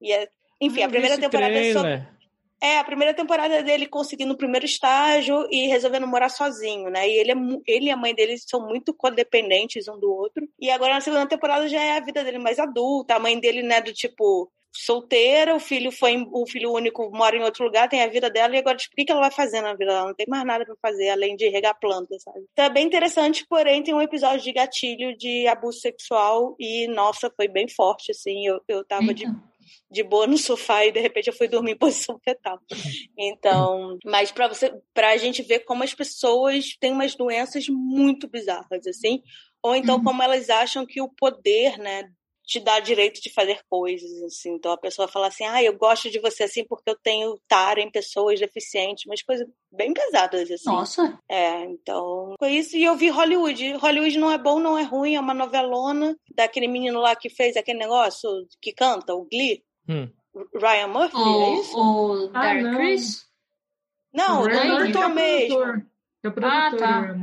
e é, enfim, ah, a primeira temporada é sobre... É, a primeira temporada dele conseguindo o primeiro estágio e resolvendo morar sozinho, né? E ele, é, ele e a mãe dele são muito codependentes um do outro. E agora na segunda temporada já é a vida dele mais adulta, a mãe dele, né, do tipo, solteira, o filho foi o filho único mora em outro lugar, tem a vida dela e agora tipo, o que ela vai fazer na vida dela? Não tem mais nada para fazer além de regar plantas, sabe? Então é bem interessante, porém tem um episódio de gatilho de abuso sexual e nossa, foi bem forte assim. Eu, eu tava de de boa no sofá e de repente eu fui dormir em posição fetal. Então, mas para você, para a gente ver como as pessoas têm umas doenças muito bizarras assim, ou então uhum. como elas acham que o poder, né, te dá direito de fazer coisas, assim. Então a pessoa fala assim, ah, eu gosto de você assim porque eu tenho tara em pessoas deficientes, mas coisas bem pesadas, assim. Nossa! É, então foi isso. E eu vi Hollywood. Hollywood não é bom, não é ruim, é uma novelona daquele menino lá que fez aquele negócio que canta, o Glee. Hum. Ryan Murphy, o, é isso? O ah, Chris? Não, o produtor mesmo. É o produtor, ah, tá.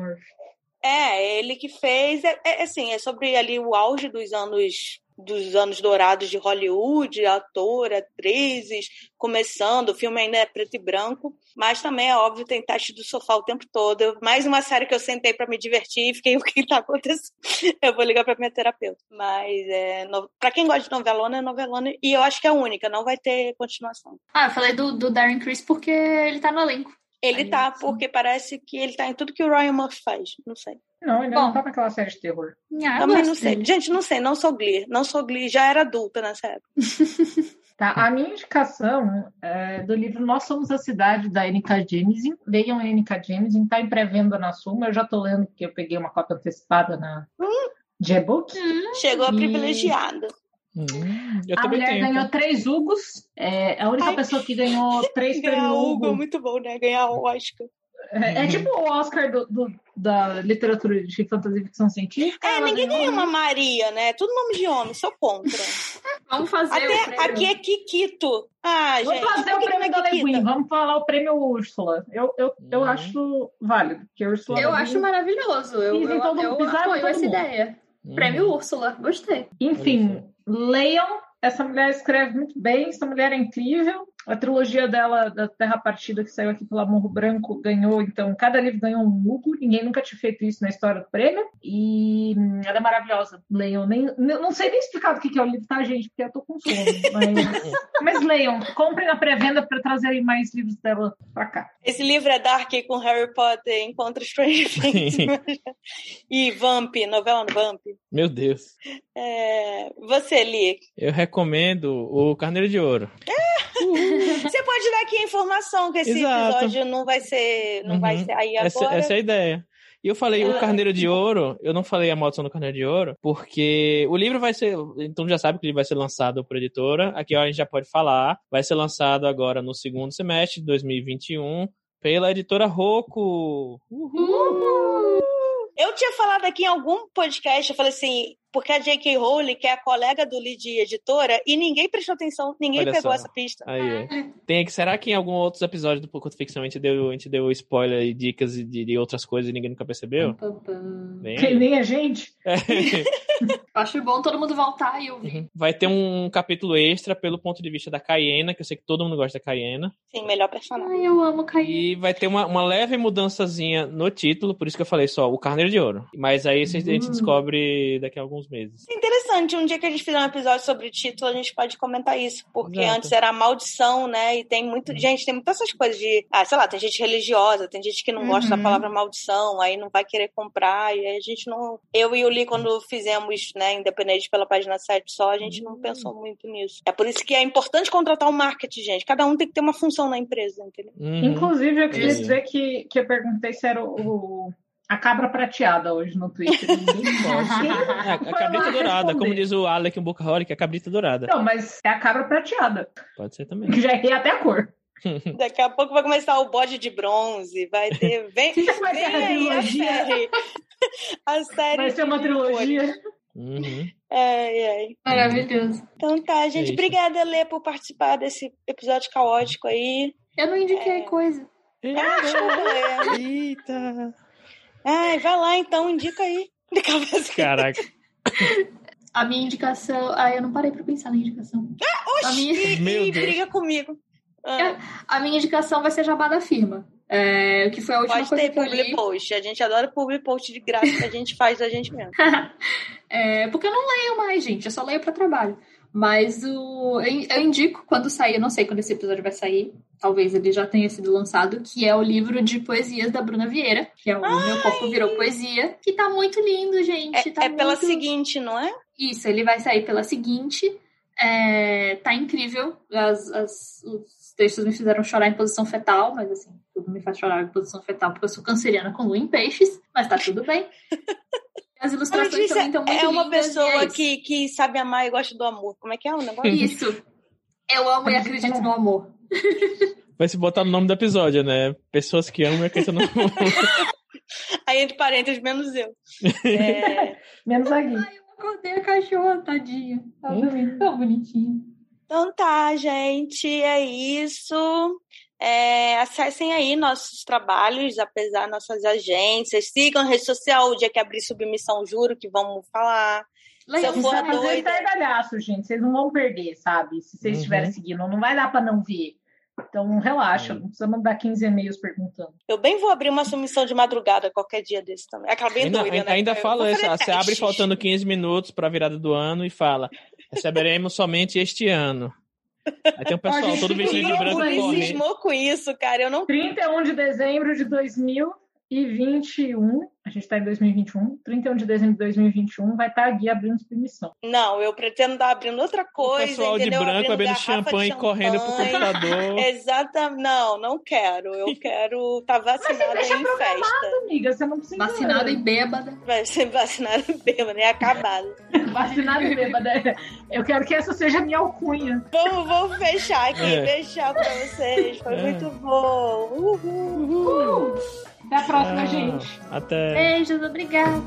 É, ele que fez. É, é, assim, é sobre ali o auge dos anos dos anos dourados de Hollywood, ator, atrizes, começando, o filme ainda é preto e branco, mas também é óbvio tem teste do sofá o tempo todo. Mais uma série que eu sentei para me divertir e fiquei o que está acontecendo. Eu vou ligar para minha terapeuta. Mas é, no... para quem gosta de novelona, é novelona e eu acho que é a única, não vai ter continuação. Ah, eu falei do, do Darren Criss porque ele tá no elenco. Ele tá, sim. porque parece que ele tá em tudo que o Ryan Murphy faz. Não sei. Não, ele Bom, não tá naquela série de terror. Ah, Também não sei. Gente, não sei, não sou Glee. Não sou Glee, já era adulta nessa época. tá, a minha indicação é do livro Nós Somos a Cidade, da Erika Jameson. Leiam a Erika Jameson, tá em pré-venda na Suma. Eu já tô lendo porque eu peguei uma cópia antecipada na hum. G-Book. Hum, chegou a privilegiada. Hum, a mulher tenho, ganhou então. três Hugos. É a única Ai, pessoa que ganhou três prêmios Hugo. Hugo. Muito bom, né? Ganhar o Oscar. É, é tipo o Oscar do, do, da literatura de fantasia e ficção científica. É, ninguém ganha uma Maria, né? Tudo nome de homem, sou contra. Vamos fazer Até aqui é Kikito. Ah, Vamos gente, fazer o prêmio da Leguin. Vamos falar o prêmio Úrsula. Eu, eu, eu uhum. acho válido. Que Ursula eu acho maravilhoso. Eu, eu, eu, eu apoio essa mundo. ideia. Uhum. Prêmio Úrsula. Gostei. Enfim, leiam. Essa mulher escreve muito bem. Essa mulher é incrível. A trilogia dela, da Terra Partida, que saiu aqui pela Morro Branco, ganhou, então, cada livro ganhou um Hugo. Ninguém nunca tinha feito isso na história do prêmio. E hum, ela é maravilhosa. Leiam. Nem, não sei nem explicar o que é o livro, tá, gente? Porque eu tô com sono. Mas, mas leiam. Comprem na pré-venda para trazerem mais livros dela pra cá. Esse livro é Dark com Harry Potter, Encontra Stranger Things. e Vamp, novela no Vamp. Meu Deus. É... Você, Li. Eu recomendo o Carneiro de Ouro. É. Você pode dar aqui a informação que esse Exato. episódio não vai ser, não uhum. vai ser aí agora. Essa, essa é a ideia. E eu falei o Carneiro de Ouro, eu não falei a maldição do Carneiro de Ouro, porque o livro vai ser, então já sabe que ele vai ser lançado por editora, aqui a gente já pode falar, vai ser lançado agora no segundo semestre de 2021 pela editora Roku. Uhul! Uhul! Eu tinha falado aqui em algum podcast, eu falei assim, porque a J.K. Rowling, que é a colega do Lee de editora, e ninguém prestou atenção, ninguém Olha pegou só. essa pista. Aí, é. Tem que será que em algum outros episódios do Pouco Ficção a gente deu, a gente deu spoiler e dicas de, de outras coisas e ninguém nunca percebeu? Que nem a gente. É. Acho bom todo mundo voltar e ouvir. Uhum. Vai ter um capítulo extra pelo ponto de vista da Cayena, que eu sei que todo mundo gosta da Cayena. Sim, melhor personagem. Ai, eu amo Cayena. E vai ter uma, uma leve mudançazinha no título, por isso que eu falei só o Carneiro de Ouro. Mas aí a gente uhum. descobre daqui a alguns meses. Interessante, um dia que a gente fizer um episódio sobre título, a gente pode comentar isso, porque Exato. antes era a maldição, né? E tem muito. Uhum. Gente, tem muitas essas coisas de. Ah, sei lá, tem gente religiosa, tem gente que não uhum. gosta da uhum. palavra maldição, aí não vai querer comprar, e aí a gente não. Eu e o Lee, quando fizemos, né, independente pela página 7 só, a gente não uhum. pensou muito nisso. É por isso que é importante contratar o um marketing, gente. Cada um tem que ter uma função na empresa, entendeu? Uhum. Inclusive, eu queria dizer que, que eu perguntei se era o a cabra prateada hoje no Twitter. é, a cabrita dourada, como diz o Alec Buckholic, a cabrita dourada. Não, mas é a cabra prateada. Pode ser também. Que já errei até a cor. Daqui a pouco vai começar o bode de bronze, vai ter. Vem, vai vem aí a série. A série. Vai ser uma trilogia. Uhum. Ai, ai. Maravilhoso. Então tá, gente. É obrigada, Lê, por participar desse episódio caótico aí. Eu não indiquei é... coisa. Eita! Eita. Ai, vai lá então, indica aí. Caraca. A minha indicação. Ah, eu não parei pra pensar na indicação. Ah, oxi, minha... Meu e, briga comigo. Ah. A minha indicação vai ser Jabá da Firma. É, que foi a última Pode coisa ter que public post. A gente adora public post de graça que a gente faz da gente mesmo. é, porque eu não leio mais, gente. Eu só leio para trabalho. Mas o, eu indico quando sair, eu não sei quando esse episódio vai sair, talvez ele já tenha sido lançado, que é o livro de poesias da Bruna Vieira, que é o Ai. Meu Corpo Virou Poesia, que tá muito lindo, gente. É, tá é muito... pela seguinte, não é? Isso, ele vai sair pela seguinte. É, tá incrível. As, as, os textos me fizeram chorar em posição fetal, mas assim, tudo me faz chorar em posição fetal porque eu sou canceriana com lua em peixes, mas tá tudo bem. As ilustrações Letícia, também estão muito É uma lindas, pessoa é que, que sabe amar e gosta do amor. Como é que é o negócio? Isso. Eu amo e acredito no amor. Vai se botar no nome do episódio, né? Pessoas que amam e acreditam no amor. Aí, entre parênteses, menos eu. É... menos a Gui. Ai, eu acordei a cachorra, tadinha. Tá hum? tão bonitinho. Então tá, gente. É isso. É, acessem aí nossos trabalhos, apesar nossas agências. Sigam a rede social, o dia que abrir submissão, juro que vamos falar. Legal, Se eu for doida... É gente. Vocês não vão perder, sabe? Se vocês uhum. estiverem seguindo, não vai dar para não ver. Então, relaxa, não precisa mandar 15 e-mails perguntando. Eu bem vou abrir uma submissão de madrugada qualquer dia desse também. Aquela bem ainda, doida, ainda, né? Ainda fala isso, você abre faltando 15 minutos para a virada do ano e fala: receberemos somente este ano. Aí tem um pessoal todo vestido de branco correndo. com isso, cara. Eu não... 31 de dezembro de 2021 a gente está em 2021, 31 de dezembro de 2021, vai estar tá a guia abrindo permissão. Não, eu pretendo estar abrindo outra coisa. O pessoal entendeu? de branco bebendo champanhe, champanhe correndo pro computador. Exatamente. Não, não quero. Eu quero estar tá vacinada em festa. amiga, você não precisa. Vacinada e bêbada. Vai ser vacinada e bêbada, é acabada. vacinada e bêbada. Eu quero que essa seja a minha alcunha. Vamos, vamos fechar aqui. É. Beijar pra vocês. Foi é. muito bom. Uhul. Uhul. Até a próxima, ah, gente. Até. Beijos, obrigada.